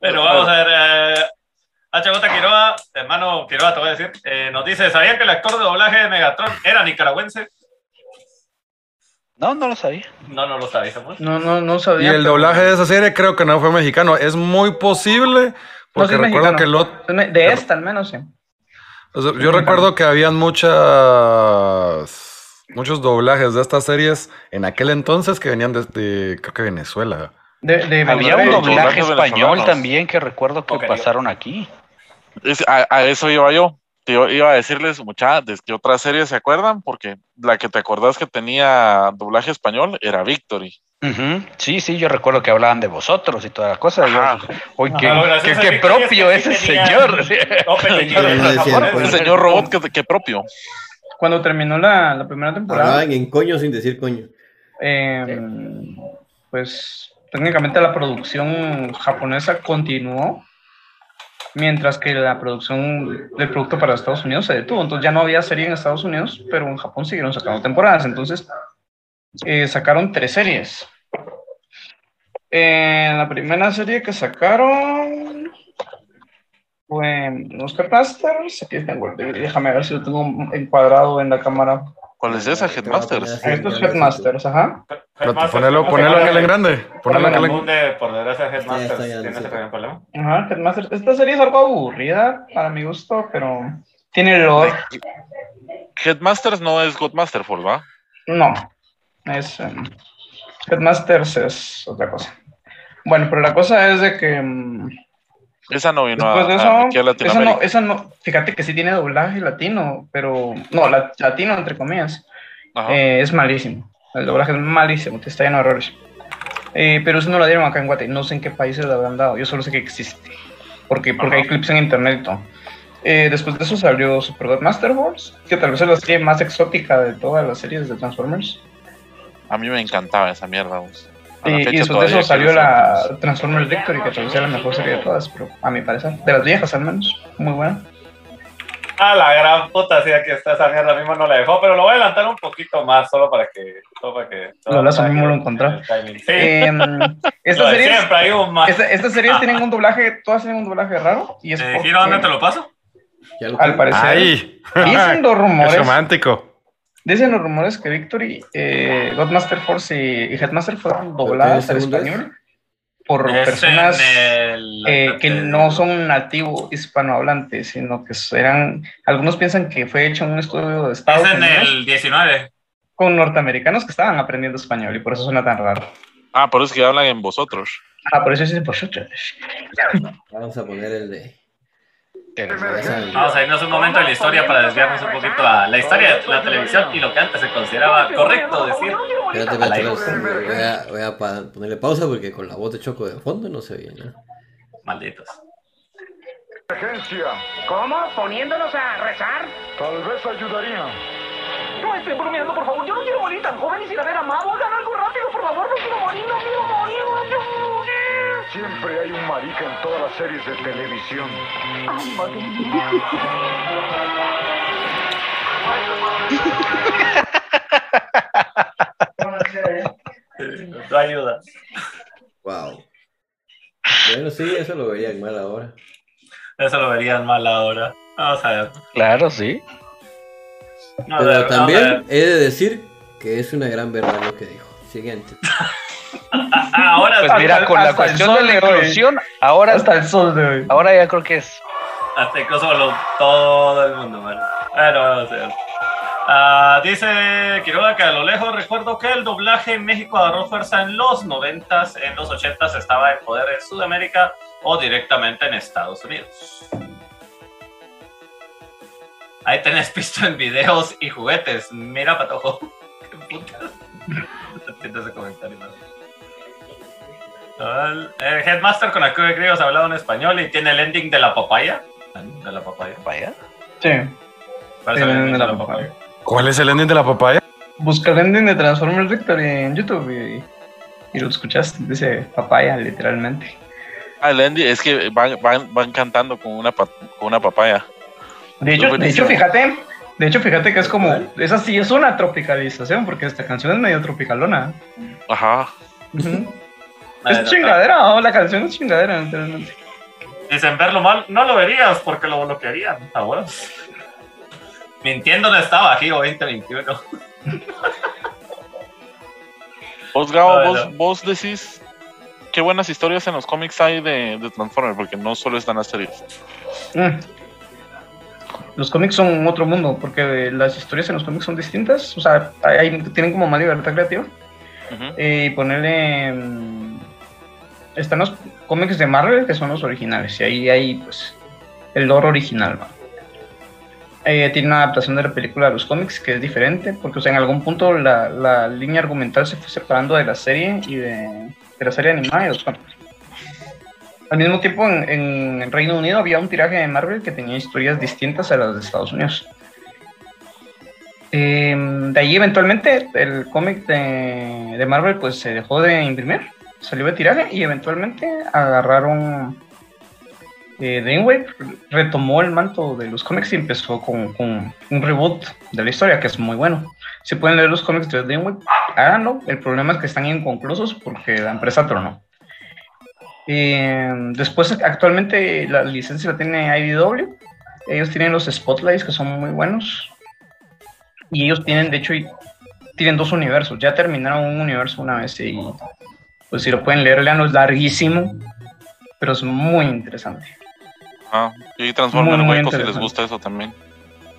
Pero vamos a ver. Eh, HJ Quiroga, hermano Quiroga, te voy a decir. eh, nos dice: ¿Sabían que el actor de doblaje de Megatron era nicaragüense? No, no lo sabía. No, no lo sabíamos. No, no, no Y sabía. el pero- doblaje de esa serie creo que no fue mexicano. Es muy posible, No, porque sí es recuerdo mexicano. que el me- De esta, al menos, sí. O sea, yo recuerdo que habían muchas muchos doblajes de estas series en aquel entonces que venían desde creo que Venezuela. De, de Había un Venezuela. doblaje español también que recuerdo que pasaron aquí. Es- a, a eso iba yo. Yo iba a decirles, mucha, ¿de qué otra serie se acuerdan? Porque la que te acordás que tenía doblaje español era Victory. Sí, sí, yo recuerdo que hablaban de vosotros y toda la cosa. Yo, Ajá. Uy, qué, qué- qué es propio ese señor. El señor robot que, que propio. Cuando terminó la, la primera temporada, Hablaban en coño sin decir coño. eh, pues técnicamente la producción japonesa continuó, mientras que la producción del producto para Estados Unidos se detuvo. Entonces ya no había serie en Estados Unidos, pero en Japón siguieron sacando temporadas. Entonces eh, sacaron tres series. En la primera serie que sacaron fue los Headmasters. Aquí tengo déjame ver si lo tengo encuadrado en la cámara. ¿Cuál es esa, Headmasters? Estos Headmasters, ajá. Headmasters, Ponelo, ¿cómo ponelo aquel en grande. Ponelo aquel en Munde, por desgracia, Headmasters está ya, tiene no sé. ese pequeño problema. Ajá, Headmasters. Esta serie es algo aburrida para mi gusto, pero tiene lore. Headmasters no es Godmasterful, ¿va? No, es em, Headmasters es otra cosa. Bueno, pero la cosa es de que em, Esa no vino a, de a- eso, aquí a esa Latinoamérica. no, esa no, fíjate que sí tiene doblaje latino, pero no, la- latino entre comillas, eh, es malísimo. El doblaje es malísimo, te está lleno de errores. Eh, pero eso no lo dieron acá en Guate, no sé en qué países lo habrán dado, yo solo sé que existe, porque, porque hay clips en internet y todo. Eh, después de eso salió Super God Master Wars, que tal vez es la serie más exótica de todas las series de Transformers. A mí me encantaba esa mierda. vos. A la Y, después de eso salió la Transformers Victory, que sea la mejor serie de todas, pero a mi parecer, de las viejas al menos, muy buena. Ah, la gran puta, sí, aquí está esa mierda mismo no la dejó, pero lo voy a adelantar un poquito más, solo para que. Solo para que Lo lazo para mismo que- lo encontré. Sí. Lo estas series, siempre hay un más. esta- estas series tienen un doblaje, todas tienen un doblaje raro, y es Eh, porque, ¿dónde te lo paso? Lo al parecer, ¡Ay! dicen los ¡Es romántico! Dicen los rumores que Victory, eh, Godmaster Force y, y Headmaster fueron dobladas al es? español por Es personas en el- eh, que no son nativo hispanohablantes, sino que eran, algunos piensan que fue hecho en un estudio de Estados Es en Unidos el 19. con norteamericanos que estaban aprendiendo español y por eso suena tan raro. Ah, por eso es que hablan en vosotros. Ah, por eso es vosotros. Vamos a poner el de. Vamos a irnos un momento en la historia para desviarnos un poquito a la historia de la televisión y lo que antes se consideraba correcto decir. Espérate, espérate, voy a, voy a pa- ponerle pausa porque con la voz de Choco de fondo no se oye nada. Malditos. Emergencia. ¿Cómo? ¿Poniéndonos a rezar? Tal vez ayudaría. No estén bromeando, por favor. Yo no quiero morir tan joven y sin haber amado. Hagan algo rápido, por favor. No quiero morir, no quiero morir, no quiero morir. Siempre hay un marica en todas las series de televisión. Ay, madre mía. No ayuda. Wow. Bueno, sí, eso lo vería mal ahora. Eso lo verían mal ahora. Vamos a ver. Claro, sí. Pero a también ver. he de decir que es una gran verdad lo que dijo. Siguiente. Ah, ahora Pues mira, con la el cuestión de la inclusión, ahora, Hasta el sol de hoy. ahora ya creo que es. Hasta incluso lo- todo el mundo, bueno. Bueno, vamos a ver. Ah, dice Quiroga que a lo lejos recuerdo que el doblaje en México agarró fuerza en los 90s, en los 80s estaba en poder en Sudamérica o directamente en Estados Unidos. Ahí tenés visto en videos y juguetes. Mira, patojo. Qué puta. No entiendo ese comentario. ¿no? El, Headmaster con la que griegos ha hablado en español y tiene el ending de la papaya. De la papaya. Vaya. Sí. ¿Cuál es el ending de la papaya? ¿Cuál es el ending de la papaya? Busca el ending de Transformers Victory en YouTube y, y lo escuchaste. Dice papaya, literalmente. Ah, el Andy, es que van, van, van cantando con una, pa- con una papaya. De hecho, de hecho, fíjate, de hecho, fíjate que es como, esa sí es una tropicalización, porque esta canción es medio tropicalona. Ajá. Ujú. Es chingadera, ¿no? la canción es chingadera, literalmente. Dicen verlo mal, no lo verías porque lo bloquearían. Ah, bueno. Mintiendo no estaba, Giro 2021. Vos, Gabo, vos, vos decís qué buenas historias en los cómics hay de, de Transformers, porque no solo están las series. Mm. Los cómics son otro mundo, porque las historias en los cómics son distintas. O sea, hay- tienen como más libertad creativa. Eh, y ponerle. Están los cómics de Marvel, que son los originales. Y ahí hay, pues, el lore original. Eh, tiene una adaptación de la película de los cómics que es diferente, porque, o sea, en algún punto la, la línea argumental se fue separando de la serie y de, de la serie animada y los cómics. Al mismo tiempo, en, en Reino Unido había un tiraje de Marvel que tenía historias distintas a las de Estados Unidos. Eh, de ahí eventualmente el cómic de, de Marvel pues se dejó de imprimir, salió de tiraje y eventualmente agarraron eh, retomó el manto de los cómics y empezó con, un reboot de la historia que es muy bueno. Si pueden leer los cómics de Dreamwave, háganlo. El problema es que están inconclusos porque la empresa tronó. Eh, después, actualmente la licencia la tiene IDW. Ellos tienen los Spotlights que son muy buenos. Y ellos tienen, de hecho, tienen dos universos. Ya terminaron un universo una vez y pues si lo pueden leer, leanlo, es larguísimo, pero es muy interesante. Ah, y Transformer Muy, huecos si les gusta eso también.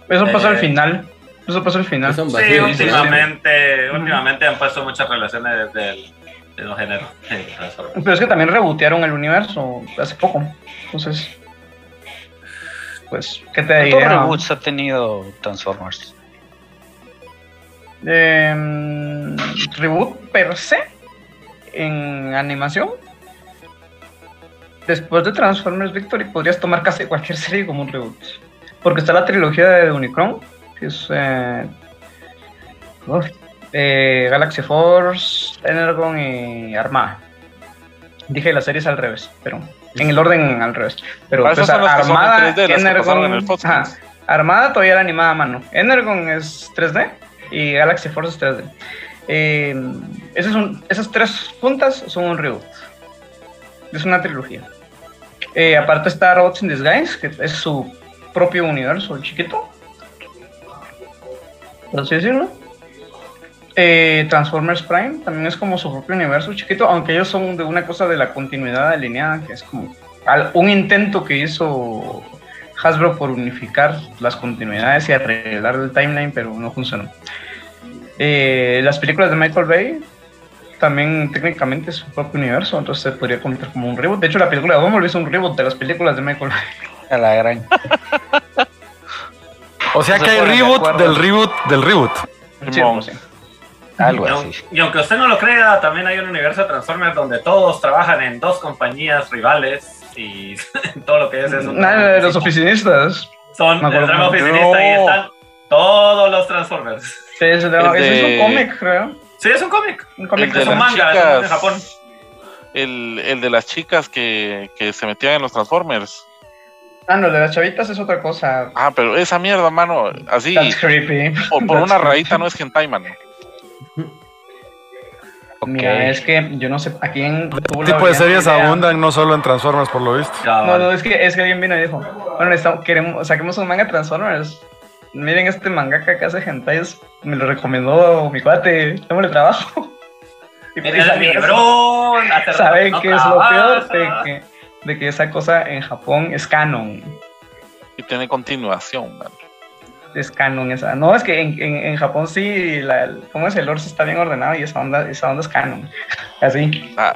Eso pasa al Eh, final. Eso pasa al final. Sí, últimamente, últimamente han puesto muchas relaciones del, de los géneros. Pero es que también rebotearon el universo hace poco. Entonces, pues, ¿qué te ¿Cuántos diría? reboots ha tenido Transformers? Em, reboot per se en animación. Después de Transformers Victory podrías tomar casi cualquier serie como un reboot. Porque está la trilogía de Unicron, que es eh, uf, eh, Galaxy Force, Energon y Armada. Dije las series al revés, pero en el orden al revés. Pero pues, en Armada, 3D, las que pasaron en el Fox ajá. Armada todavía era animada a mano. Energon es 3D y Galaxy Force es 3D. Eh, esas, esas tres juntas son un reboot. Es una trilogía. Eh, aparte está Robots in Disguise, que es su propio universo chiquito. Por así decirlo. Eh, Transformers Prime también es como su propio universo chiquito, aunque ellos son de una cosa de la continuidad alineada, que es como un intento que hizo Hasbro por unificar las continuidades y arreglar el timeline, pero no funcionó. Eh, las películas de Michael Bay también técnicamente es su propio universo, entonces se podría contar como un reboot. De hecho, la película de Bumblebee es un reboot de las películas de Michael Bay. A la gran. O sea Se que hay de reboot del reboot del reboot. Sí, sí. Algo Y así. aunque, y aunque usted no lo crea, también hay un universo de Transformers donde todos trabajan en dos compañías rivales y todo lo que es es un Nada de los oficinistas. Son el drama oficinista y No. están todos los Transformers. Sí, de- es un cómic, creo. Sí, es un cómic. Un cómic El de Es un las manga chicas. de Japón. El, el de las chicas que, que se metían en los Transformers. Ah, no, el de las chavitas es otra cosa. Ah, pero esa mierda, mano, así, That's creepy. por, por That's una creepy. rayita no es hentai, mano. Mira, es que yo no sé a quién tuvo Este tipo de series idea. abundan no solo en Transformers, por lo visto. Ya, No, vale. no, es que, es que alguien vino y dijo, bueno, necesitamos- queremos, saquemos un manga Transformers. Miren este mangaka que hace hentais, me lo recomendó mi cuate, démosle trabajo. Y Mira el saben- librón, hace rato ¿Saben no qué es lo peor? De que, de que esa cosa en Japón es canon. Y tiene continuación, mano. Es canon esa. No, es que en, en, en Japón sí, la, el- ¿cómo es? El lore sí está bien ordenado y esa onda, esa onda es canon. Así. Ah,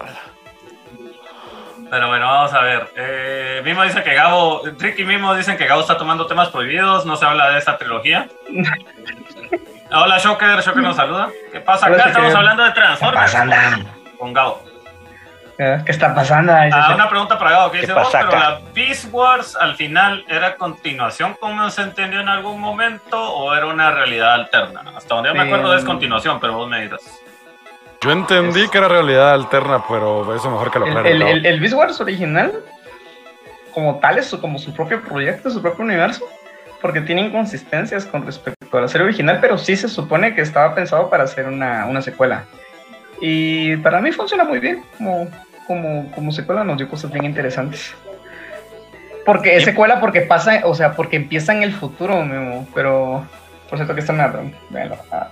Pero bueno, vamos a ver. Eh, Mimo dice que Gabo, Rick y Mimo dicen que Gabo está tomando temas prohibidos, no se habla de esta trilogía. Hola Shocker, Shocker nos saluda. ¿Qué pasa acá? Estamos hablando de ¿Qué está Transformers pasando? con Gabo. ¿Eh? ¿Qué está pasando? Ah, una pregunta para Gabo, ¿qué ¿Qué dice vos? pasa Pero la Beast Wars al final era continuación como se entendió en algún momento o era una realidad alterna. Hasta donde yo me acuerdo es continuación, pero vos me dirás. Yo entendí que era realidad alterna, pero eso mejor que lo El, aclare. el, el, el Beast Wars original, como tal, es como su propio proyecto, su propio universo, porque tiene inconsistencias con respecto a la serie original, pero sí se supone que estaba pensado para hacer una, una secuela. Y para mí funciona muy bien, como, como, como secuela nos dio cosas bien interesantes. Porque es secuela porque pasa, o sea, porque empieza en el futuro, Memo, pero por cierto que está Megatron. véanlo. Ah.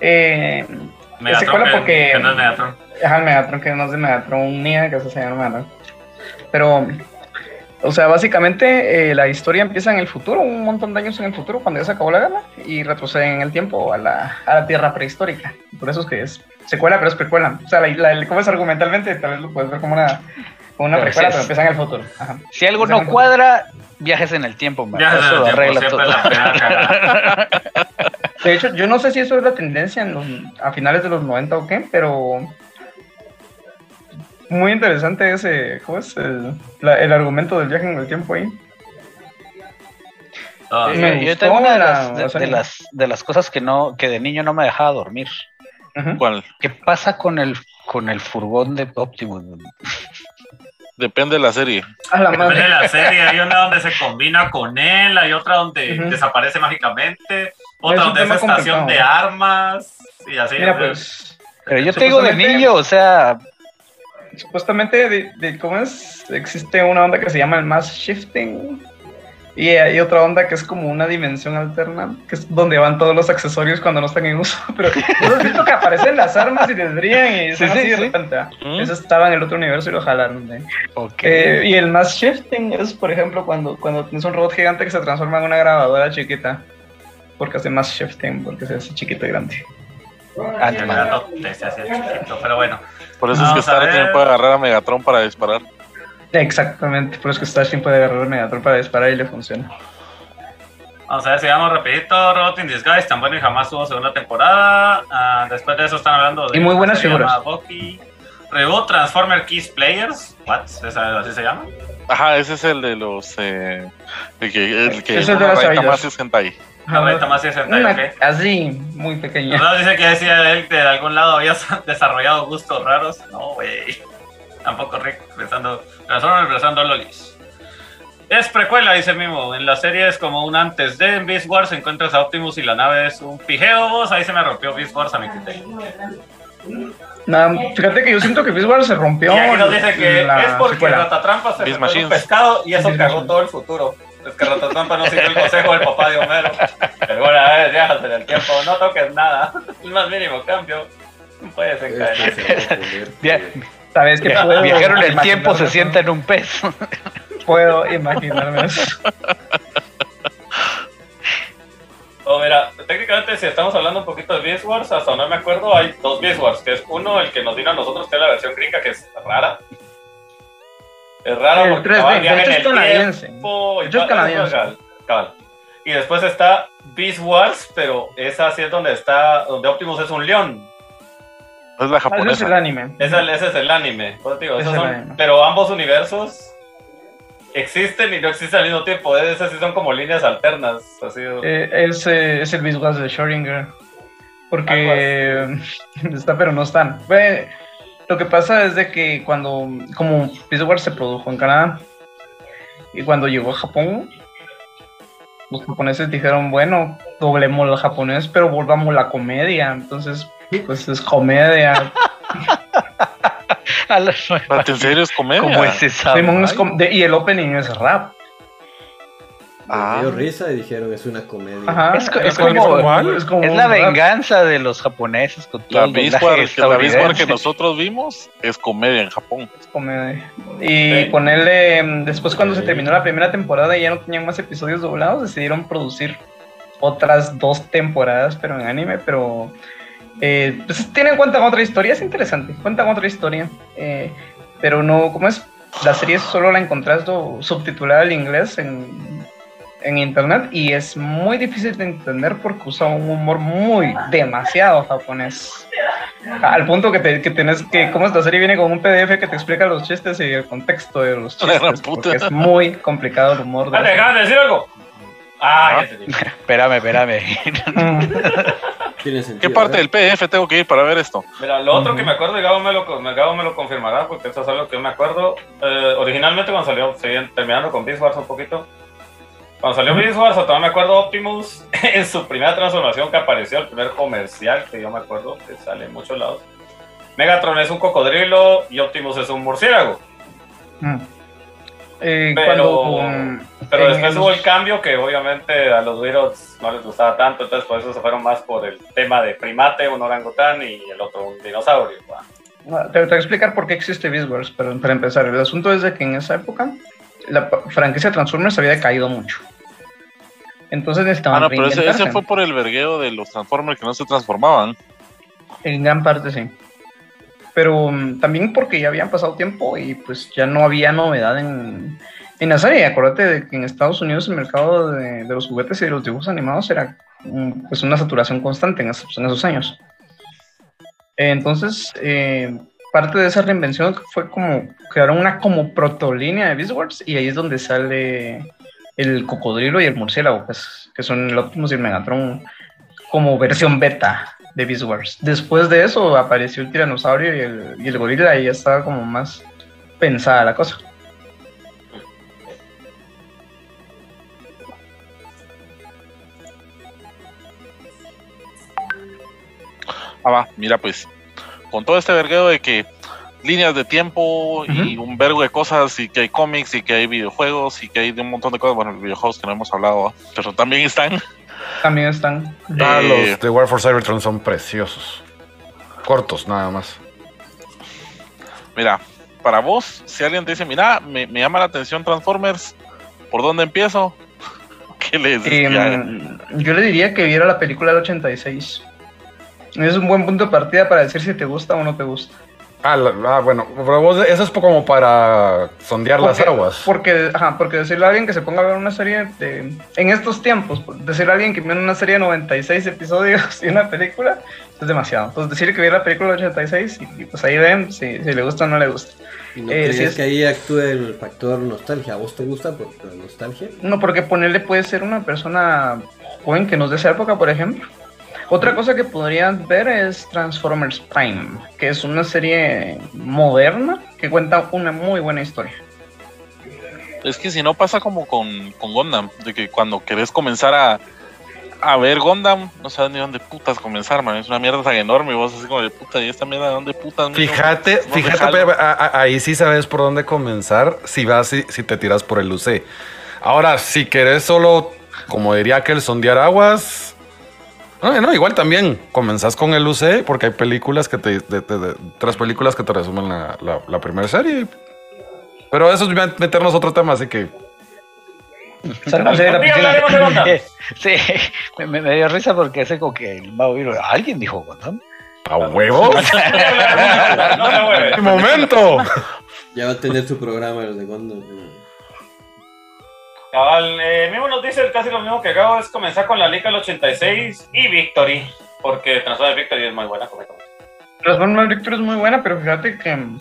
Eh, Megatron, secuela que- porque- que no es Megatron. Ajá, el Megatron, que no es de Megatron Nia, que eso se llama Megatron. Pero, o sea, básicamente eh, la historia empieza en el futuro, un montón de años en el futuro, cuando ya se acabó la guerra, y retrocede en el tiempo a la, a la Tierra prehistórica. Por eso es que es secuela, pero es precuela. O sea, la, la, ¿cómo es argumentalmente? Tal vez lo puedes ver como una, una Pero precuela, sí pero empieza en el futuro. Ajá. Si algo no cuadra, viajes en el tiempo, man. Viajes en Eso el lo tiempo, arregla todo. la. De hecho, yo no sé si eso es la tendencia en los, a finales de los 90 o qué, pero muy interesante ese, ¿cómo es? El, la- el argumento del viaje en el tiempo ahí. Ah, Sí. Yo- Me yo gustó tengo una de la- las, de, las, de las cosas que no que de niño no me dejaba dormir. ¿Cuál? ¿Qué pasa con el con el furgón de Optimus? Depende de la serie. A la Depende de la serie, hay una donde se combina con él, hay otra donde desaparece mágicamente, otra donde es estación complicado. de armas y así. Mira, pues. Pero yo te digo de niño, o sea, supuestamente, de, de- ¿cómo es? Existe una onda que se llama el mass shifting. Y hay otra onda que es como una dimensión alterna, que es donde van todos los accesorios cuando no están en uso. Pero ¿no has visto que aparecen las armas y les brillan y Sí, sí, de repente? ah? Mm. Eso estaba en el otro universo y lo jalaron. ¿eh? Ok. Eh, y el mass shifting es, por ejemplo, cuando, cuando tienes un robot gigante que se transforma en una grabadora chiquita. Porque hace mass shifting, porque se hace chiquito y grande. Gato se chiquito, pero bueno. Por eso es que Star también puede agarrar a Megatron para disparar. Exactamente, por eso que Starship puede agarrar el Megatron para disparar y le funciona. Vamos a ver si vamos rapidito. Robot in Disguise, tan bueno y jamás tuvo segunda temporada. Ah, después de eso están hablando de... Y muy buenas figuras. Reboot Transformer Kiss Players. What? ¿Esa- ¿Así se llama? Ajá, ese es el de los. Eh, el que, el que Es el de rayita chavillas. más es hentai. La reta más 60, Una- ok. Así, muy pequeña. No, dice que decía él que de algún lado había desarrollado gustos raros. No, güey. Tampoco Rick pensando. Transformers pensando lolis. Es precuela, dice Mimo. En la serie es como un antes de. En Beast Wars encuentras a Optimus y la nave es un pijeo. Vos, ahí se me rompió Beast Wars a mi criterio. Nada, fíjate que yo siento que Beast Wars se rompió. Y aquí nos dice que es porque secuela. Ratatrampa se Beast fue un Machines. pescado y eso Beast cagó todo el futuro. Es que Ratatrampa no siguió el consejo del papá de Homero. Alguna vez viajas en el tiempo, no toques nada. El más mínimo cambio. No puedes Sabes que via- puedo Viajero en el tiempo se sienta en un pez. Puedo imaginarme eso. Oh, mira, técnicamente si estamos hablando un poquito de Beast Wars, hasta donde me acuerdo hay dos Beast Wars, que es uno el que nos vino a nosotros, que es la versión gringa, que es rara. Es rara El porque 3D, cabal, de viaja en el canadiense. tiempo y canadiense. después está Beast Wars, pero esa sí es donde está, donde Optimus es un león. Es la Ah, Ese es el anime. Ese, ese es el anime. Pues, digo, esos Es el son- anime. pero ambos universos existen y no existen al mismo tiempo. Esas sí son como líneas alternas. Así, Eh, es, eh, es el Beast Wars de Schrödinger. Porque está, pero no están. Lo que pasa es de que cuando, como Beast Wars se produjo en Canadá, y cuando llegó a Japón, los japoneses dijeron, bueno, doblemos el japonés, pero volvamos la comedia. Entonces, pues es comedia. A la nueva. ¿En serio es comedia? ¿Cómo es esa? Simón es vaina? com- de- y el opening es rap. Ah. Me dio risa y dijeron es una comedia. Ajá. Es co- es como- es como Es la venganza de los japoneses con todo La Wars, que la nosotros vimos es comedia en Japón. comedia. Y Sí. ponerle, mm, después cuando se terminó la primera temporada y ya no tenían más episodios doblados, decidieron producir otras dos temporadas, pero en anime, pero eh, pues tienen cuenta con otra historia, es interesante, cuentan otra historia, eh, pero no, ¿cómo es? La serie solo la encontrás subtitulada al inglés en, en internet y es muy difícil de entender porque usa un humor muy demasiado japonés. Al punto que, te, que tenés que, como esta serie viene con un PDF que te explica los chistes y el contexto de los La chistes, porque es muy complicado el humor. la ¿Dejaban de decir algo? Ah, ya te. Espérame, espérame. Sentido. ¿Qué parte ¿verdad? del PDF tengo que ir para ver esto? Mira, lo otro que me acuerdo, y Gabo me lo, me- Gabo me lo confirmará, porque eso es algo que me acuerdo. eh, originalmente, cuando salió, seguí terminando con Beast Wars un poquito. Cuando salió Beast Wars, todavía me acuerdo Optimus en su primera transformación que apareció, el primer comercial que yo me acuerdo, que sale en muchos lados. Megatron es un cocodrilo y Optimus es un murciélago. Mm. Eh, Pero- cuando, Pero en después hubo el cambio que obviamente a los Widows no les gustaba tanto, entonces por eso se fueron más por el tema de primate, un orangután y el otro un dinosaurio. Ah, Te, te voy a explicar por qué existe Beast Wars, pero para empezar, el asunto es de que en esa época la franquicia Transformers había decaído mucho. Entonces Ah, necesitaban no, pero ese, fue por el vergueo de los Transformers que no se transformaban. En gran parte sí. Pero mm, también porque ya habían pasado tiempo y pues ya no había novedad en, en la serie. Acuérdate de que en Estados Unidos el mercado de, los juguetes y de los dibujos animados era mm, pues una saturación constante en esos, años. Entonces, eh, parte de esa reinvención fue como crearon una como protolínea de Beast Wars y ahí es donde sale el cocodrilo y el murciélago, pues, que son el Optimus y el Megatron como versión beta de Beast Wars. Después de eso apareció el tiranosaurio y el, y el gorila y ya estaba como más pensada la cosa. Ah, va, mira, pues, con todo este vergueo de que líneas de tiempo y un vergo de cosas y que hay cómics y que hay videojuegos y que hay de un montón de cosas. Bueno, los videojuegos que no hemos hablado, pero también están. También están. Ah, Eh, los de War for Cybertron son preciosos. Cortos, nada más. Mira, para vos, si alguien te dice, mira, me, me llama la atención Transformers, ¿por dónde empiezo? ¿Qué le? Em, yo le diría que viera la película del 86. Es un buen punto de partida para decir si te gusta o no te gusta. Ah, la- ah, bueno, pero vos, eso es como para sondear las aguas. Porque, ajá, porque decirle a alguien que se ponga a ver una serie de, en estos tiempos, decirle a alguien que viera una serie de 96 episodios y una película, es demasiado. Entonces decirle que viera la película del 86 y, y pues ahí ven si, si le gusta o no le gusta. ¿Y no Eh, crees si es- que ahí actúe el factor nostalgia? ¿A vos te gusta por nostalgia? No, porque ponerle puede ser una persona joven que nos de esa época, por ejemplo. Otra cosa que podrían ver es Transformers Prime, que es una serie moderna que cuenta una muy buena historia. Es que si no pasa como con, con Gundam, de que cuando querés comenzar a, a ver Gundam, no sabes ni dónde putas comenzar, man. Es una mierda tan enorme y vos así como de puta, ¿y esta mierda de dónde putas? Fíjate, ¿Dónde fíjate, a- a- ahí sí sabes por dónde comenzar si vas y si te tiras por el UC. Ahora, si querés solo, como diría aquel, sondear aguas. No, no, igual también comenzás con el UC porque hay películas que te, de- de- de- tres películas que te resumen la, la- la primera serie. Pero eso es met- meternos a otro tema, así que. Eh, Sí, me, me- me dio risa porque ese como que el mago vino, alguien dijo Gundam. a huevo. No te mueves. ¡Mi momento! Ya va a tener su programa los de Gondom. Cabal, eh, mismo nos dice casi lo mismo que acabo, es comenzar con la Liga del 86 y Victory, porque Transformers Victory es muy buena. Transformers Victor es muy buena, pero fíjate que mm,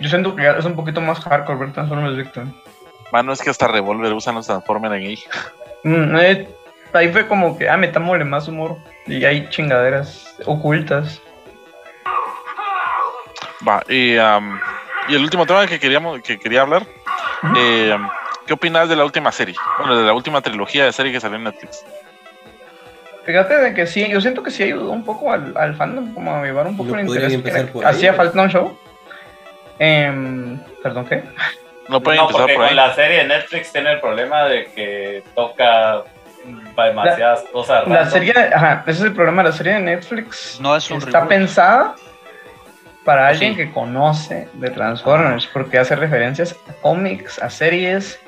yo siento que es un poquito más hardcore ver Transformers Victor. Mano, es que hasta Revolver usan los Transformers en ahí. Mm, eh, ahí fue como que, ah, metámosle más humor. Y hay chingaderas ocultas. Va, y, am, y el último tema que queríamos que quería hablar, eh, ¿qué opinas de la última serie? Bueno, de la última trilogía de serie que salió en Netflix. Fíjate de que sí, yo siento que sí ayudó un poco al, al fandom, como a llevar un poco No el interés. que Hacía falta un show. Em, Perdón, ¿qué? No pueden No, empezar porque por ahí. con la serie de Netflix tiene el problema de que toca demasiadas cosas La serie, ajá, ese es el problema, la serie de Netflix No es un está reboot. pensada para Pues alguien sí. que conoce de Transformers, porque hace referencias a cómics, a series,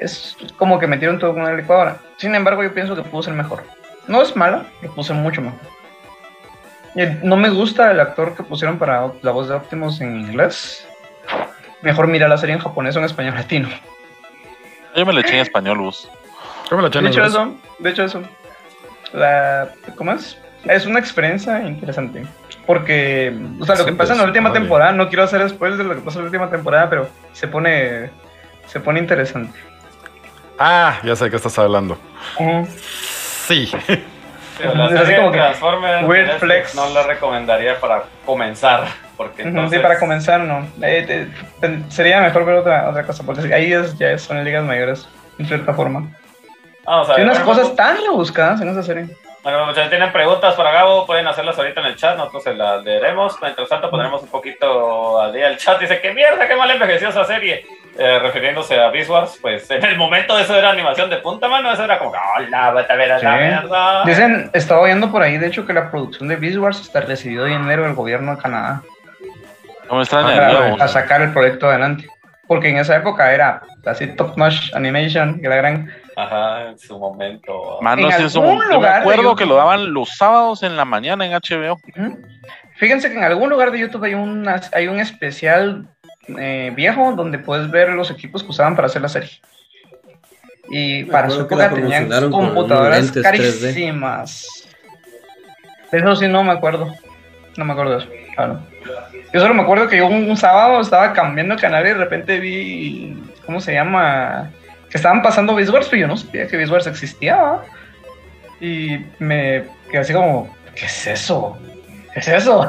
es como que metieron todo con una licuadora. Sin embargo, yo pienso que pudo ser mejor. No es mala, pudo ser mucho mejor. Y no me gusta el actor que pusieron para la voz de Optimus en inglés. Mejor mira la serie en japonés o en español latino. Yo me le eché en español, Luz. Yo me lo eché en De hecho, eso, de hecho, eso. La, ¿Cómo es? Es una experiencia interesante. Porque, o sea, lo que pasa en la última temporada, no quiero hacer spoilers de lo que pasa en la última temporada, pero se pone, se pone interesante. Ah, ya sé de qué estás hablando. Ujú. Sí. Pero la serie como que Transformers weird Netflix flex. no la recomendaría para comenzar. Porque entonces, Sí, para comenzar, no. Eh, sería mejor ver otra, otra cosa, porque ahí es, ya son ligas mayores, en cierta forma. Vamos a Hay ver, unas bueno, cosas tan rebuscadas en esa serie. Bueno, muchachos, tienen preguntas para Gabo, pueden hacerlas ahorita en el chat, nosotros se las leeremos. Mientras tanto, pondremos un poquito al día el chat. Dice, ¡qué mierda, qué mal envejeció esa serie! Eh, refiriéndose a Beast Wars, pues en el momento eso era animación de punta mano, eso era como, ¡hola, vete a ver a la mierda! Dicen, estaba oyendo por ahí, de hecho, que la producción de Beast Wars está recibido dinero del gobierno de Canadá. Me extraña, para, digamos. a sacar el proyecto adelante. Porque en esa época era así top notch animation, que la gran... Ajá, en su momento. Mano, en eso- algún yo me acuerdo que lo daban los sábados en la mañana en HBO. Fíjense que en algún lugar de YouTube hay, una, hay un especial eh, viejo donde puedes ver los equipos que usaban para hacer la serie. Y Me para su época tenían computadoras lentes 3D. carísimas. Eso sí no me acuerdo. No me acuerdo de eso. claro. Yo solo me acuerdo que yo un, un sábado estaba cambiando el canal y de repente vi, ¿cómo se llama? Que estaban pasando Beast Wars, pero yo no sabía que Beast Wars existía. ¿va? Y me quedé así como, ¿qué es eso? ¿Qué es eso?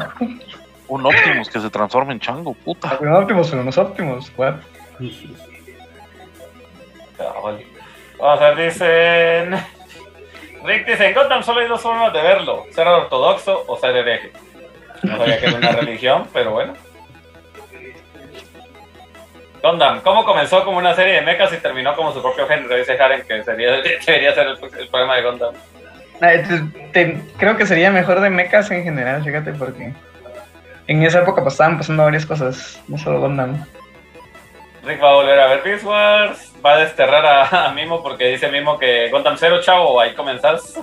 Un Optimus que se transforma en chango, puta. Un Optimus, pero unos Optimus? Cabal. Vamos a ver, dicen. Rick dice: En Gotham solo hay dos formas de verlo: ser ortodoxo o ser hereje. No sabía que era una religión, pero bueno. Gundam, ¿cómo comenzó como una serie de mechas y terminó como su propio género? Dice Haren que sería, debería ser el, el problema de Gundam. Eh, te- te- creo que sería mejor de mechas en general, fíjate, porque en esa época pues, estaban pasando varias cosas, no solo Gundam. Rick va a volver a ver Beast Wars, va a desterrar a, a Mimo porque dice Mimo que Gundam Zero, chavo, ahí comenzás.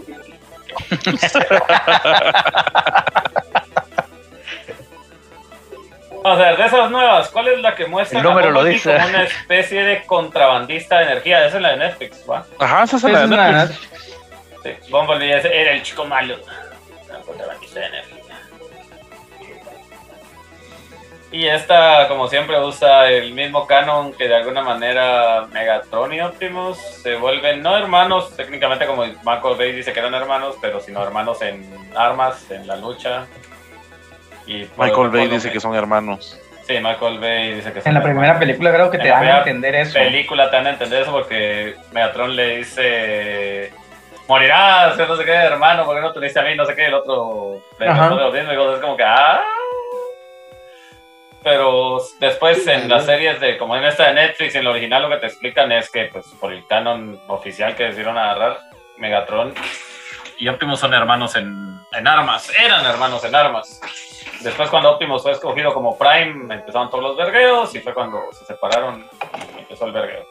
Vamos a ver, de esas nuevas, ¿cuál es la que muestra El número a lo Bumblebee dice. como una especie de contrabandista de energía? Esa es la de Netflix, ¿va? Ajá, esa es la de una- Netflix. Sí, Bumblebee era el chico malo. Era contrabandista de energía. Y esta, como siempre, usa el mismo canon que de alguna manera Megatron y Optimus se vuelven no hermanos, técnicamente como Michael Bay dice que eran hermanos, pero sino hermanos en armas, en la lucha. Y por- Michael Bay lo dice que son hermanos. Sí, Michael Bay dice que son En la primera hermanos. película creo que En te dan a entender eso. película te van a entender eso porque Megatron le dice morirás, yo no sé qué, hermano, porque no te dice a mí, no sé qué, el otro le responde lo mismo y cosas, es como que ah. Pero después en las series de, como en esta de Netflix, en el original lo que te explican es que pues por el canon oficial que decidieron agarrar, Megatron y Optimus son hermanos en, en armas, eran hermanos en armas. Después cuando Optimus fue escogido como Prime, empezaron todos los vergueos y fue cuando se separaron y empezó el vergueo.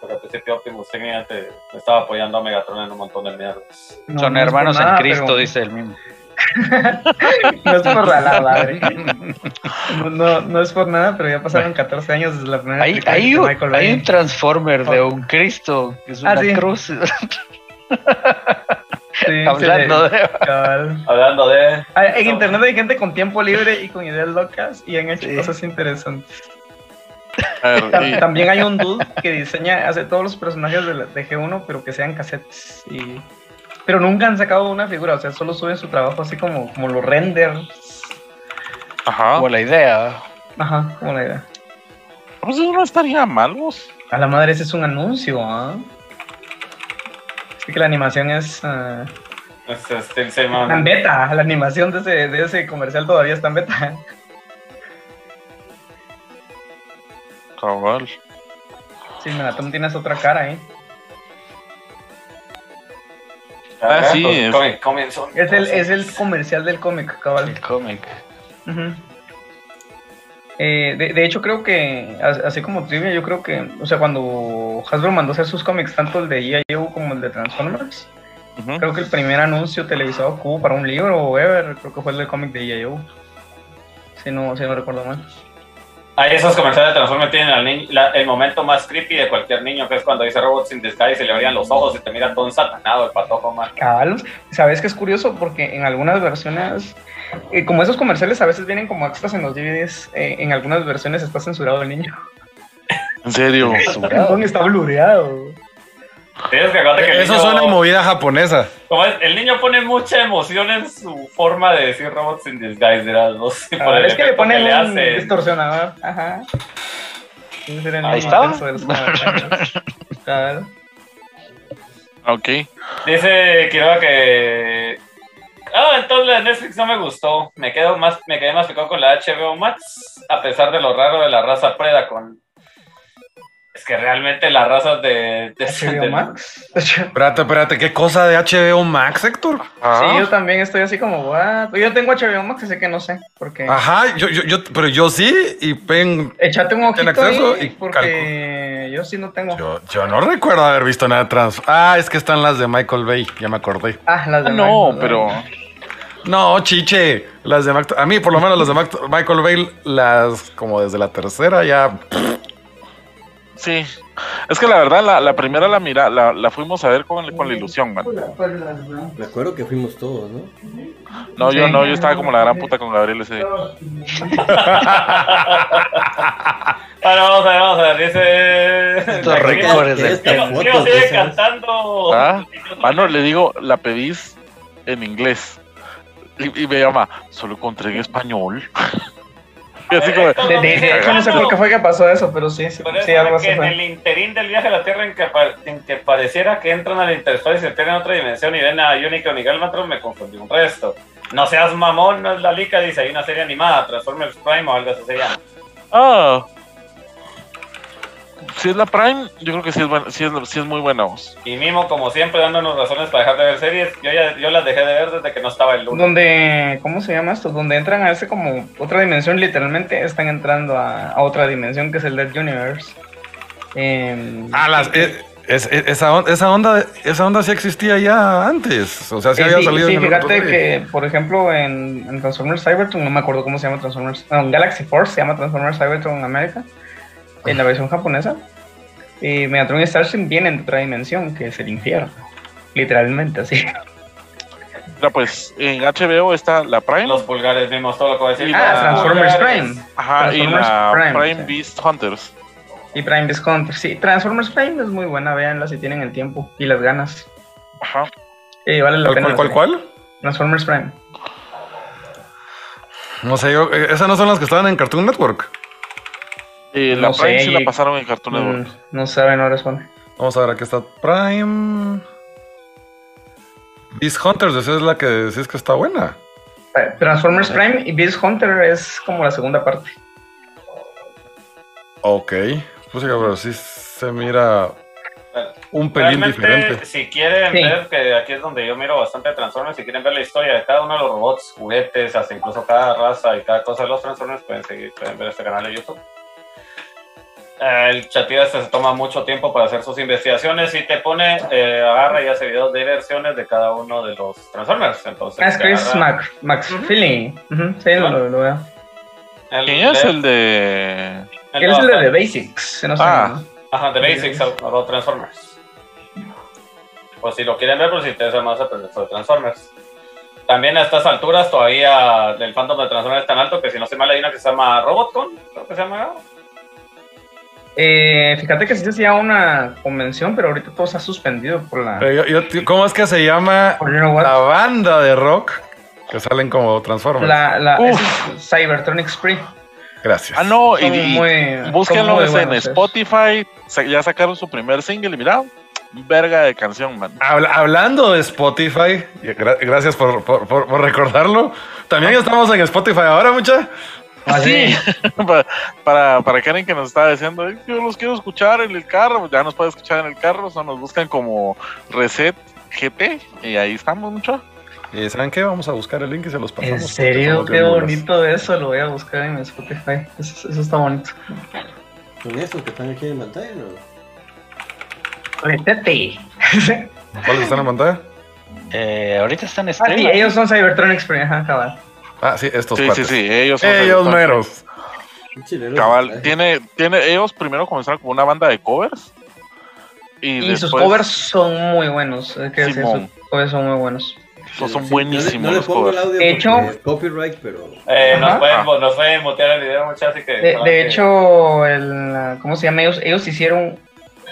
Porque al principio Optimus técnicamente estaba apoyando a Megatron en un montón de mierdas. No, Son no hermanos nada, en Cristo, pero- dice el mismo. No es por la madre. No, no, no es por nada, pero ya pasaron 14 años desde la primera Hay, hay de Michael hay Bay. un Transformer de un Cristo, que es Ah, una sí. cruz. Sí, Hablando sí, de-. Hablando de... Ah, En internet hay gente con tiempo libre y con ideas locas y han hecho Sí. cosas interesantes. Ver, También hay un dude que diseña, hace todos los personajes de, la- de G1, pero que sean cassettes. Y... Pero nunca han sacado una figura, o sea, solo suben su trabajo así como, como los renders. Ajá. Como la idea. Ajá, como la idea. Pues eso no estaría mal, vos. A la madre, ese es un anuncio, ¿ah? Así que la animación es. ah, Es, este, se está en beta, la animación de ese, de ese comercial todavía está en beta. Cabal. Sí, Megatron tienes otra cara, ¿eh? Ah, sí, Pues, es- el, es el comercial del cómic, cabal. El cómic. Eh, de, de hecho, creo que, as- así como trivia, yo creo que, o sea, cuando Hasbro mandó hacer sus cómics, tanto el de G.I.O. como el de Transformers, creo que el primer anuncio televisado que hubo para un libro o ever, creo que fue el del cómic de G.I.O. Si no, si no recuerdo mal. Ahí esos comerciales de Transformers tienen al niño- la- el momento más creepy de cualquier niño, que es cuando dice Robots in Disguise y se le abrían los ojos y te mira todo ensatanado el patojo, man. Cabal, ¿sabes qué es curioso? Porque en algunas versiones, eh, como esos comerciales a veces vienen como extras en los DVDs, eh, en algunas versiones está censurado el niño. En serio. Está blureado. Tienes que acordarte que el Eso niño- suena a movida japonesa. como es, el niño pone mucha emoción en su forma de decir Robots in Disguise, sé, por Ah, el es que le ponen le un distorsionador. Ajá. Era Ahí comerciales. Cabal. Ok. Dice Quiroga que. Ah, entonces la Netflix no me gustó. Me quedo más, me quedé más picado con la HBO Max, a pesar de lo raro de la raza Predacon. Es que realmente las razas de. de- HBO de- Max. Espérate, espérate, ¿qué cosa de HBO Max, Héctor? Ah, Sí, yo también estoy así como, what? Yo tengo HBO Max, así que no sé. Porque. Ajá, yo, yo, yo, pero yo sí, y ven, Échate un ojito acceso ahí, y porque yo sí no tengo. yo, yo no recuerdo haber visto nada trans. Ah, es que están las de Michael Bay, ya me acordé. Ah, las de Ah, no, pero. No, chiche, las de Mac- a mí por lo menos las de Mac- Michael Bay, las como desde la tercera ya. Sí. Es que la verdad, la, la primera la mira, la, la fuimos a ver con, con la ilusión, man. Me acuerdo que fuimos todos, ¿no? No, yo no, yo estaba como la gran puta con Gabriel ese día. Bueno, vamos a ver, vamos a ver. Dice. Estos récords de Estas fotos sigue cantando. Ah, mano, le digo, la pedís en inglés. Y, y me llama, solo encontré en español. Y así como, De, de- de hecho, no sé por qué fue que pasó eso, pero sí, sí, algo así en el interín del viaje a la Tierra en que, en que pareciera que entran al interespacio y se pierden en otra dimensión y ven a Unicron y Galvatron, me confundí un resto. No seas mamón, no es la lica, dice, hay una serie animada, Transformers Prime o algo así se llama. Ah. Si es la Prime, yo creo que sí es, buena, sí es, sí es muy buena voz. Y Mimo, como siempre, dándonos razones para dejar de ver series. Yo ya yo las dejé de ver desde que no estaba el lunes. Donde, ¿cómo se llama esto? Donde entran a ese como otra dimensión, literalmente están entrando a, a otra dimensión que es el Dead Universe. Em, Ah, las, eh, es- es- esa, on- esa onda esa onda sí existía ya antes. O sea, sí Eh, había sí, salido sí, en el otro fíjate serie. que, por ejemplo, en, en Transformers Cybertron, no me acuerdo cómo se llama Transformers, no, en Galaxy Force se llama Transformers Cybertron en América, en la versión japonesa. Y Megatron y Starscream vienen de otra dimensión, que es el infierno, literalmente así. Mira, pues en HBO está la Prime. Los pulgares vimos todo lo que voy a decir. Y Ah, Transformers Prime. Ajá, y Transformers la Prime, Prime, sí. Beast Hunters. Y Prime Beast Hunter, sí, Transformers Prime es muy buena, véanla si tienen el tiempo y las ganas. Ajá. Y vale la ¿Cuál, pena. cuál, cuál, cuál? Transformers Prime. No sé, yo, eh, esas no son las que estaban en Cartoon Network. Y la No sé, sí la pasaron en Cartoon Network. Mm, no sabe, no responde. Vamos a ver, aquí está Prime. Beast Hunters, esa es la que decís que está buena. Eh, Transformers Prime y Beast Hunter es como la segunda parte. Ok. Pues sí, pero sí se mira un pelín Realmente, diferente. si quieren Sí. ver, que aquí es donde yo miro bastante Transformers, si quieren ver la historia de cada uno de los robots, juguetes, hasta incluso cada raza y cada cosa de los Transformers, pueden, seguir, pueden ver este canal de YouTube. Eh, El chatilla este se toma mucho tiempo para hacer sus investigaciones y te pone, eh, agarra y hace videos de versiones de cada uno de los Transformers. Entonces, Ah, es Chris Max Feeling. Ujú, sí, lo, lo- lo veo. el ¿Quién es de- el de.? el Él es el de The Basics. si no sé, Ah. ¿no? Ajá, The Basics of Transformers. Pues si lo quieren ver, pues si te interesa más aprender sobre Transformers. También a estas alturas todavía el fandom de Transformers es tan alto que si no se mal hay una que se llama Robotcon, creo que se llama. Eh, fíjate que sí se hacía una convención, pero ahorita todo se ha suspendido por la. Pero yo- yo- ¿Cómo es que se llama you know la banda de rock que salen como Transformers? La, la, es Cybertronic Spree. Gracias. Ah, no, y, Son y muy- búsquenlo en buenos esos. Spotify. Ya sacaron su primer single y mira, verga de canción, man. Habla- hablando de Spotify, gra- gracias por, por- por- por recordarlo. También estamos en Spotify ahora, mucha. Ah, sí. para, para, Karen que nos estaba diciendo, "Ay, yo los quiero escuchar en el carro, ya nos puede escuchar en el carro, o nos buscan como Reset GT y ahí estamos mucho. Y ¿saben qué? Vamos a buscar el link y se los pasamos. En serio, qué bonito eso. Lo voy a buscar en Spotify. Eso, eso está bonito. Con estos que están aquí en pantalla. ¿Cuáles están en pantalla? Eh, ahorita están en Ah, sí, ellos son Cybertronic Spree. Ajá, cabal. Ah, sí, estos Sí, sí, cuates. sí, ellos son Ellos meros. Chileno, Cabal, tiene, tiene, ellos primero comenzaron como una banda de covers. Y, Y sus después- covers son muy buenos. Hay que sus covers son muy buenos. Son, son Sí, buenísimos No le, no le los pongo el covers. audio De hecho- es copyright, pero. Eh, nos, pueden, nos pueden mutear el video, muchachos, así que. De, de hecho, el, ¿cómo se llama? Ellos, ellos hicieron,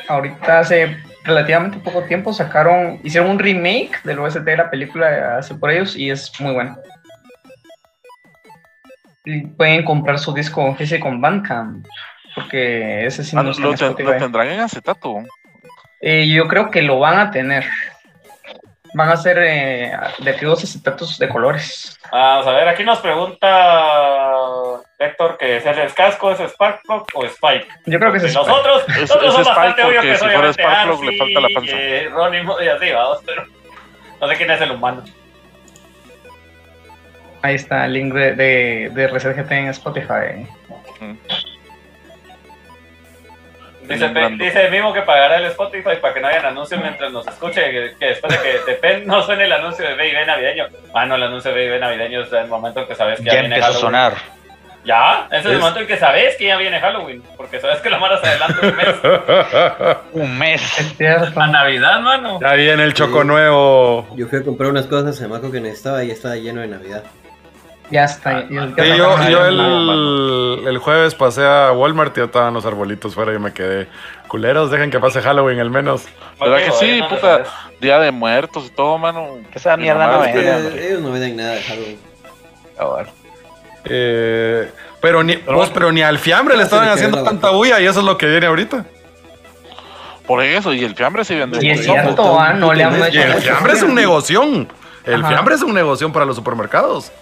ahorita hace relativamente poco tiempo, sacaron, hicieron un remake del OST de la película hace por ellos y es muy bueno. Pueden comprar su disco físico con Bandcamp, porque ese sí Ah, no lo, está en ten- lo tendrán en acetato. Eh, yo creo que lo van a tener. Van a ser eh, de aquellos acetatos de colores. Vamos a ver, aquí nos pregunta Héctor que si es casco, es Sparkplug o Spike. Yo creo que es Spike. nosotros, Es- nosotros es son bastante Spike obvios porque que si soy fuera obviamente Sparkplug le falta la panza. eh, Ronnie y así, vamos, pero no sé quién es el humano. Ahí está el link de, de, de en Spotify. Dice, dice mismo que pagará el Spotify para que no hayan anuncios mientras nos escuche, que, que después de que de Pen no suene el anuncio de B&B navideño. Ah, no, el anuncio de B&B navideño es el momento en que sabes que ya, Ya viene empezó a Halloween. sonar. Ya, ese es, el momento en que sabes que ya viene Halloween, porque sabes que la mara se adelanta un mes. Un mes. Es cierto. A Navidad, mano. ya viene el choco nuevo. Yo fui a comprar unas cosas en Maco que necesitaba y ya estaba lleno de Navidad. Ya está. y el- Sí, yo, el, el jueves pasé a Walmart y ya estaban los arbolitos fuera y me quedé. Culeros, dejen que pase Halloween al menos. ¿Verdad que sí, puta? Día de muertos y todo, mano. Que esa Mi mierda no ellos no venden nada de Halloween. Cabal. Eh, pero, ni, vos, pero ni al fiambre le estaban se haciendo tanta bulla y eso es lo que viene ahorita. Por eso, y el fiambre sí vende. Y es cierto. ah, no le han hecho el fiambre es un negoción. El Ajá. fiambre es un negoción para los supermercados.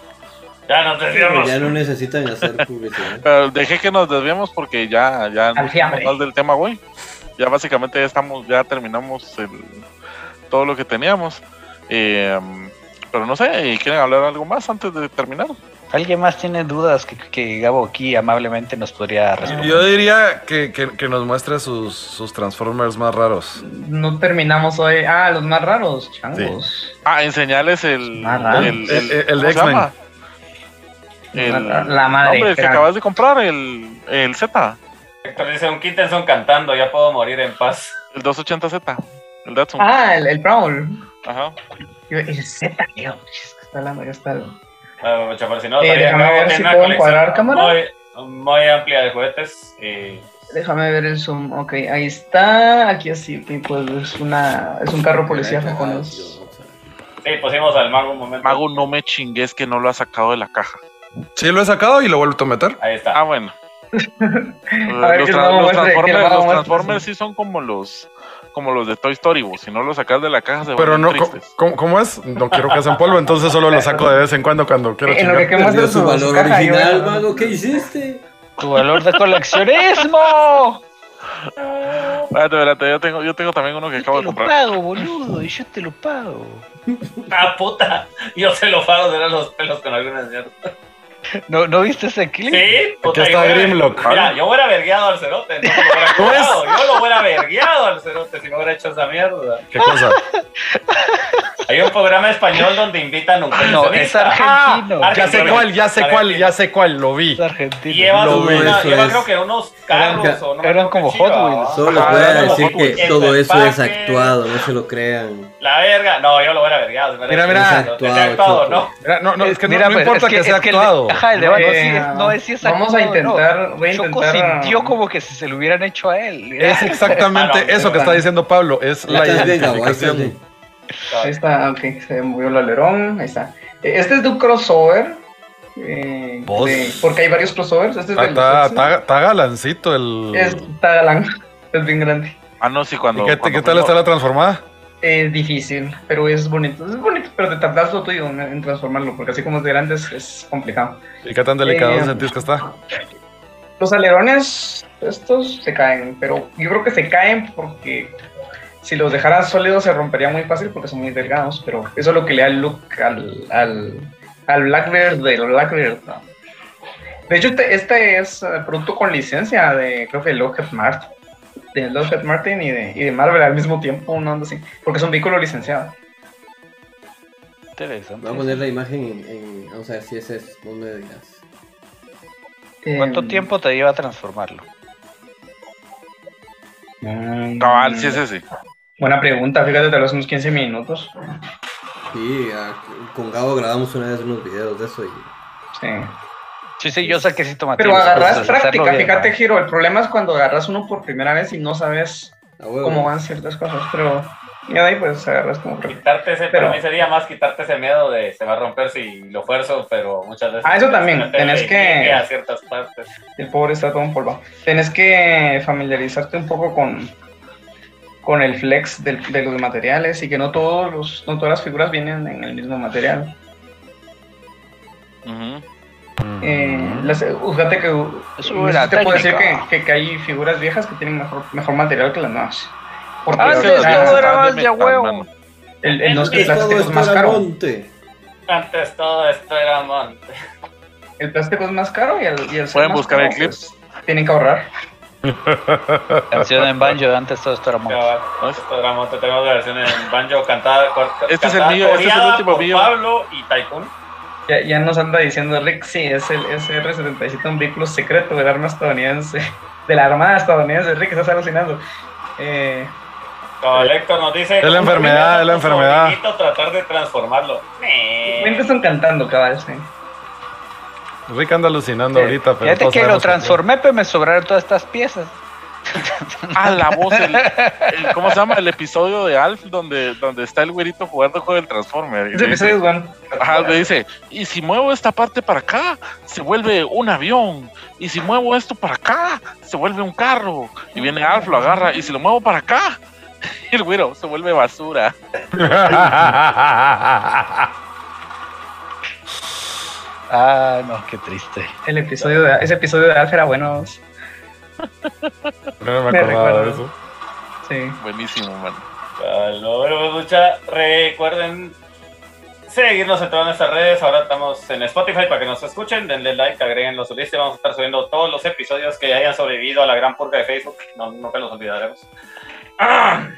Ya nos desviamos. Ya no necesitan hacer publicidad. Pero dejé que nos desviemos porque ya, ya no Al fiambre. hablamos del tema, güey. Ya básicamente ya estamos, ya terminamos el- todo lo que teníamos. Eh, pero no sé, ¿quieren hablar algo más antes de terminar? ¿Alguien más tiene dudas que, que Gabo aquí amablemente nos podría responder? Yo diría que, que- que nos muestre sus, sus Transformers más raros. No terminamos hoy. Ah, los más raros, changos. Ah, enseñarles el. Ah, raro. el, El- el- el ¿cómo de se X-Men. El, La- la madre, Hombre, el que acabas de comprar, el, el Z, Héctor dice un Kittenson cantando, ya puedo morir en paz. el 280Z, el Datsun. Ah, el, el Prowl. Ajá. El Z, tío. Está hablando, ya está. Ah, chaval, si no, Eh, déjame ver si puedo encuadrar, cámara. Muy, muy amplia de juguetes. Y Déjame ver el zoom. Ok, ahí está. Aquí así, pues es una es un carro policía japonés. sí, pusimos al mago un momento. Mago, no me chingues que no lo ha sacado de la caja. Sí, lo he sacado y lo he vuelto a meter. Ahí está. Ah, bueno. Ver, los, tra- los Transformers, los. Transformers sí son como los como los de Toy Story, vos. si no los sacas de la caja se Pero no. ¿cómo, cómo es? No quiero que hacen polvo, entonces solo lo saco de vez en cuando cuando quiero En lo que, chingar. que muestra Perdió su su, valor caja, yo- original, mago. ¿Qué hiciste? ¡Tu valor de coleccionismo! Espérate, espérate, yo tengo, yo tengo también uno que Yo acabo te de lo comprar. pago, boludo, y yo te lo pago. Ah, puta. Yo se lo pago de los pelos con alguna mierda. ¿No, ¿no viste ese clip? Sí, puta. está Grimlock. Mira, yo hubiera vergueado al cerote. No lo hubiera ¿Cómo es? Yo lo hubiera vergueado al cerote si no hubiera hecho esa mierda. ¿Qué cosa? Hay un programa español donde invitan a un No, es argentino. Ah, Ya sé cuál, ya sé cuál, ya sé cuál, lo vi. Es argentino. Lleva, No, una- eso lleva es- creo que unos carros Eran- o no me eran como Hot Wheels. Solo les Ajá, voy a no, decir no, que el todo eso es actuado, no se lo crean. La verga. No, yo lo hubiera vergueado. Mira, mira. Tenía actuado. ¿no? Mira, no, no, es que no- Mira, no, pues, importa es que, sea es actuado. Ajá, el debate no, Eh, sí, no es si es vamos a actuado, no. intentar- voy a Choco intentar, sintió ah, como que si se lo hubieran hecho a él. Es exactamente Ah, no, eso que está diciendo Pablo, es la identificación. bien. Ahí está, ok, se movió el alerón, ahí está. Eh, Este es de un crossover. eh, Vos. de- porque hay varios crossovers. Este es Ah, del Está, está, está galancito el... Es está galán, es bien grande. Ah, no, sí, ¿Y cuando. qué, cuando qué tal está la transformada? Es difícil, pero es bonito. Es bonito, pero te tardas lo tuyo en, transformarlo, porque así como es de grande es, es complicado. ¿Y qué tan delicado Eh, sentís que está? Los alerones, estos se caen, pero yo creo que se caen porque si los dejaras sólidos se rompería muy fácil porque son muy delgados, pero eso es lo que le da el look al, al, al Blackbird del Blackbird. ¿no? De hecho, este, este es eh, producto con licencia de, creo que Lockheed Martin, de Lockheed Martin y de, y de Marvel al mismo tiempo, una onda así, porque es un vehículo licenciado. Interesante. Voy a poner la imagen en, en- Vamos a ver si ese es. No me digas. ¿Cuánto Em, tiempo te lleva a transformarlo? mm, Cabal, sí es ese. Buena pregunta, fíjate, tal vez unos 15 minutos. Sí, con Gabo grabamos una vez unos videos de eso y. Sí. Sí, sí, yo sé que sí toma Pero agarras pues, práctica, bien, fíjate, ¿no? Giro. El problema es cuando agarras uno por primera vez y no sabes cómo van ciertas cosas. Pero de ahí pues agarras como práctica. Quitarte ese, Pero- para mí sería más quitarte ese miedo de se va a romper si lo fuerzo, pero muchas veces. Ah, eso también, tenés que- A ciertas partes. El pobre está todo empolvado. Tienes que familiarizarte un poco con, con el flex del- de los materiales y que no todos los, no todas las figuras vienen en el mismo material. Ujú. Eh, las- fíjate que Es no una sé si te puedo decir que, que, que hay figuras viejas que tienen mejor, mejor material que las nuevas. Porque las- todo era de más de huevo. el, el, no, el Todo plástico es más era caro. monte. Antes todo esto era monte. El plástico es más caro y el, y el Pueden buscar caro, el clip. pues, tienen que ahorrar. Canción en banjo de antes todo esto era monte. Esto era monte. Tenemos la versión en banjo cantada. Este es el cantada, mío, este es el último mío. Pablo y Tycoon. Ya, ya nos anda diciendo Rick, sí, es el SR-77, un vehículo secreto del arma estadounidense, de la armada estadounidense. Rick, estás alucinando. Eh, Como Héctor nos dice. Es la "¿Cómo enfermedad, es la enfermedad". tratar de transformarlo. Mientras están cantando, cabal, sí. Rick anda alucinando Sí. ahorita, pero Fíjate que lo transformé, pero me sobraron todas estas piezas. Ah, la voz, el, el- ¿cómo se llama? El episodio de Alf donde, donde está el güerito jugando con el Transformer. Y Ese le dice- episodio es bueno. Ajá, le dice, y si muevo esta parte para acá, se vuelve un avión. Y si muevo esto para acá, se vuelve un carro. Y viene Alf, lo agarra, y si lo muevo para acá, y el güero se vuelve basura. Ah, no, qué triste. El episodio de, ese episodio de Alf era bueno. No me Me acordaba de eso. Sí. Buenísimo, man. Bueno, bueno, pues, mucha, recuerden seguirnos en todas nuestras redes. Ahora estamos en Spotify para que nos escuchen. Denle like, agréguenlo a su lista. y Vamos a estar subiendo todos los episodios que hayan sobrevivido a la gran purga de Facebook. No, nunca los olvidaremos. Ah,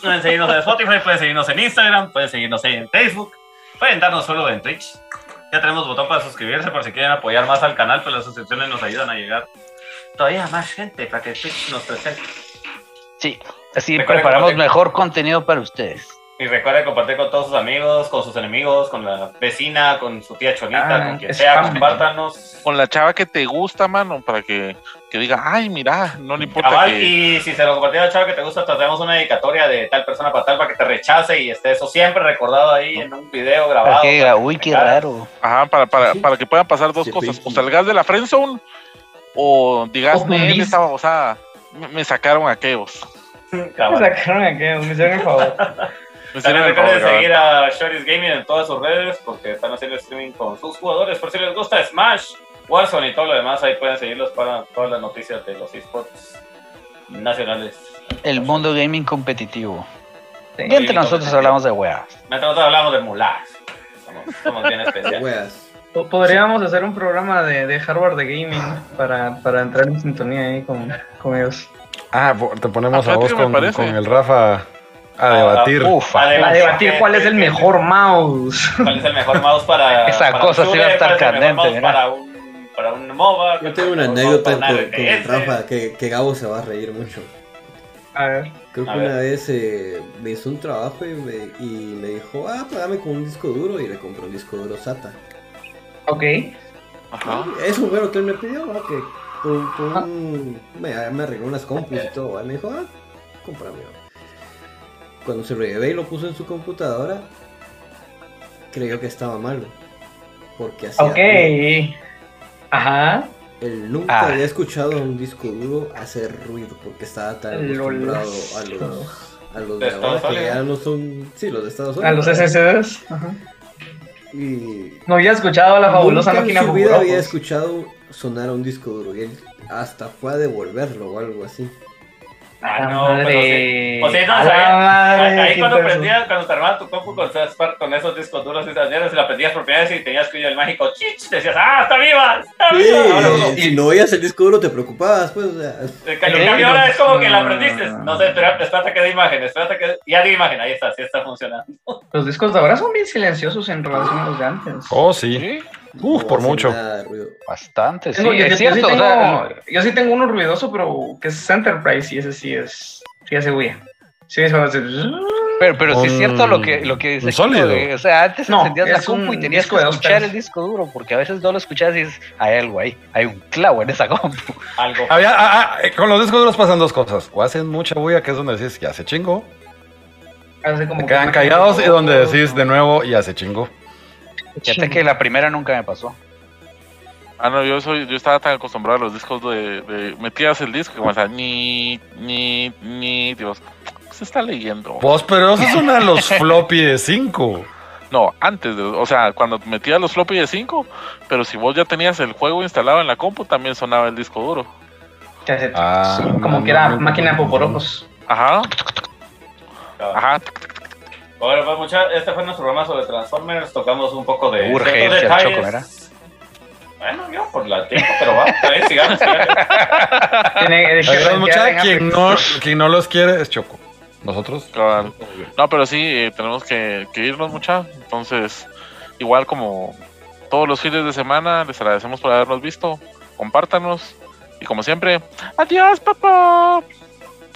pueden seguirnos en Spotify, pueden seguirnos en Instagram, pueden seguirnos en Facebook, pueden darnos follow en Twitch. Ya tenemos botón para suscribirse por si quieren apoyar más al canal, pues las suscripciones nos ayudan a llegar todavía más gente para que Twitch nos presente. Sí, así preparamos compartir. mejor contenido para ustedes. Y recuerden compartir con todos sus amigos, con sus enemigos, con la vecina, con su tía Chonita, Ah, con quien sea, spam. compártanos. Con la chava que te gusta, mano, para que, que diga, ay, mira, no le importa Cabal, que... y si se lo compartió a la chava que te gusta, tratemos una dedicatoria de tal persona para tal para que te rechace y esté eso siempre recordado ahí en un video grabado. que uy, qué raro. Ajá, para, para, para que puedan pasar dos Sí, cosas. sí. O salgas de la friendzone o digas, O "Nel, fundís". esta babosada, me, me sacaron aquellos. Me sacaron aquí, me hicieron el favor. Me También hicieron el favor, recuerden seguir a Shorty's Gaming en todas sus redes porque están haciendo streaming con sus jugadores. Por si les gusta Smash, Warzone y todo lo demás, ahí pueden seguirlos para todas las noticias de los esports nacionales. El mundo gaming competitivo. Sí. Y entre nosotros hablamos de weas. Mientras nosotros hablamos de mulas. Somos, somos bien especiales. Weas. Po- Podríamos hacer un programa de, de hardware de gaming para, para entrar en sintonía ahí con, con ellos. Ah, te ponemos Ah, a vos con, con el Rafa a Ah, debatir. Uf, A debatir cuál es el mejor mouse. ¿Cuál es el mejor mouse para. Esa para cosa un sí va a estar ¿Cuál es el mejor candente, Para un, para un MOBA. Yo tengo una ¿Cuál es el anécdota con, con? Rafa que, que Gabo se va a reír mucho. A ver. Creo que A una ver. vez eh, me hizo un trabajo y me, y me dijo, ah, págame con un disco duro y le compré un disco duro SATA. Ok. Ajá. Es un bueno que él me pidió, ¿no? que con, con un- me, me arregló unas compus y todo. Me dijo, ah, cómprame. Cuando se lo llevé y lo puso en su computadora, creyó que estaba malo. Porque hacía Ok. ruido. Ajá. Él nunca Ah. había escuchado a un disco duro hacer ruido porque estaba tan acostumbrado a los, a los De de ahora Estados que Unidos. ya no son. Sí, los de Estados A Unidos. los SSDs. Ajá. Y No había escuchado la fabulosa nunca máquina en su vida había escuchado sonar a un disco duro y él hasta fue a devolverlo o algo así. Ah, no, Madre. pero sí. Pues sí, no, A sabía. madre, Ahí cuando peso. prendías, cuando te armabas tu compu con, con esos discos duros y esas mierdas, y la prendías por primera vez y tenías que ir el mágico chich, decías, ¡ah, está viva! ¡Está Sí, viva! Ahora uno- y si no oías el disco duro te preocupabas, pues, o sea. El cambio, ahora es como que la aprendiste. No sé, espera- espérate que dé imagen, espérate que. Ya di imagen, ahí está, sí está funcionando. Los discos de ahora son bien silenciosos en relación a los de antes. Oh, sí. ¿Sí? Uf, no por hace mucho. Bastante, sí, Tengo- yo, es yo- cierto. yo o sí sea, tengo, yo sí tengo uno ruidoso, pero que es Enterprise y ese sí es. Sí hace bulla. Sí, es como hacer- pero, pero sí es cierto lo que, lo que dice. sólido. O sea, antes No, encendías la es compu y tenías que escuchar el disco duro, porque a veces no lo escuchabas y dices, hay algo ahí, hay un clavo en esa compu. Algo. Había, ah, ah, eh, con los discos duros pasan dos cosas. O hacen mucha bulla, que es donde decís, ya se hace como que quedan callados y donde decís de nuevo, ya se chingó. Fíjate que la primera nunca me pasó. Ah, no, yo, soy, yo estaba tan acostumbrado a los discos de, de metías el disco que comenzaba ni, ni, ni, Dios, se está leyendo. Pues, pero esos son a los floppy de 5. No, antes, de, o sea, cuando metías los floppy de 5, pero si vos ya tenías el juego instalado en la compu, también sonaba el disco duro. Ah, como no, que era no, máquina de no. poporocos. Ajá, ajá. Bueno, pues mucha, este fue nuestro programa sobre Transformers. Tocamos un poco de. Urge ciertos irse al detalles. Choco, ¿verdad? Bueno, yo por la tiempo, pero va, bien, sigamos, sigamos. Quien no, quien no los quiere es Choco. Nosotros. No, pero sí, eh, tenemos que, que irnos mucha. Entonces, igual como todos los fines de semana, les agradecemos por habernos visto. Compártanos. Y como siempre, adiós, papá.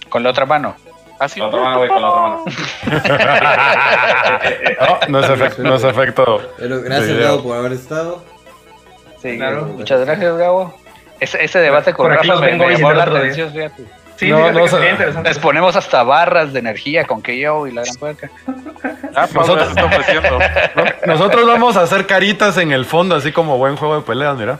Con la otra mano. Así. Con la otra mano, güey, con la otra mano. No, no no es efecto. Pero gracias. Gabo, por haber estado. Sí, Claro. Muchas gracias, Gabo. Ese, ese debate con Por aquí Rafa los me, vengo me a llamó la atención, fíjate. Sí, No, no. Les ponemos hasta barras de energía con que yo y la gran puerca. Ah, está ofreciendo. Nosotros vamos a hacer caritas en el fondo, así como buen juego de peleas, mira.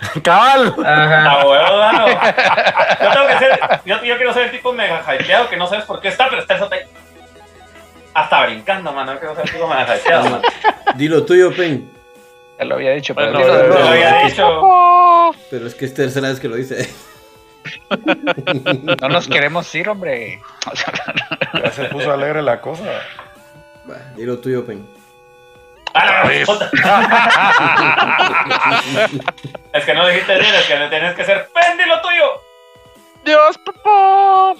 Cabal. Ajá. Ah, yo tengo que ser, yo, quiero ser el tipo mega hypeado que no sabes por qué está, pero está eso. Hasta brincando, mano. Yo quiero ser el tipo mega hypeado, mano. Dilo tuyo, Pen. Ya lo había dicho, pero, lo había dicho. Pero es que es tercera vez que lo dice. no nos queremos ir, hombre. ya se puso alegre la cosa. Dilo tuyo, Pen. es que no dijiste bien, es que tienes que hacer ser pendilo tuyo. Dios, papá.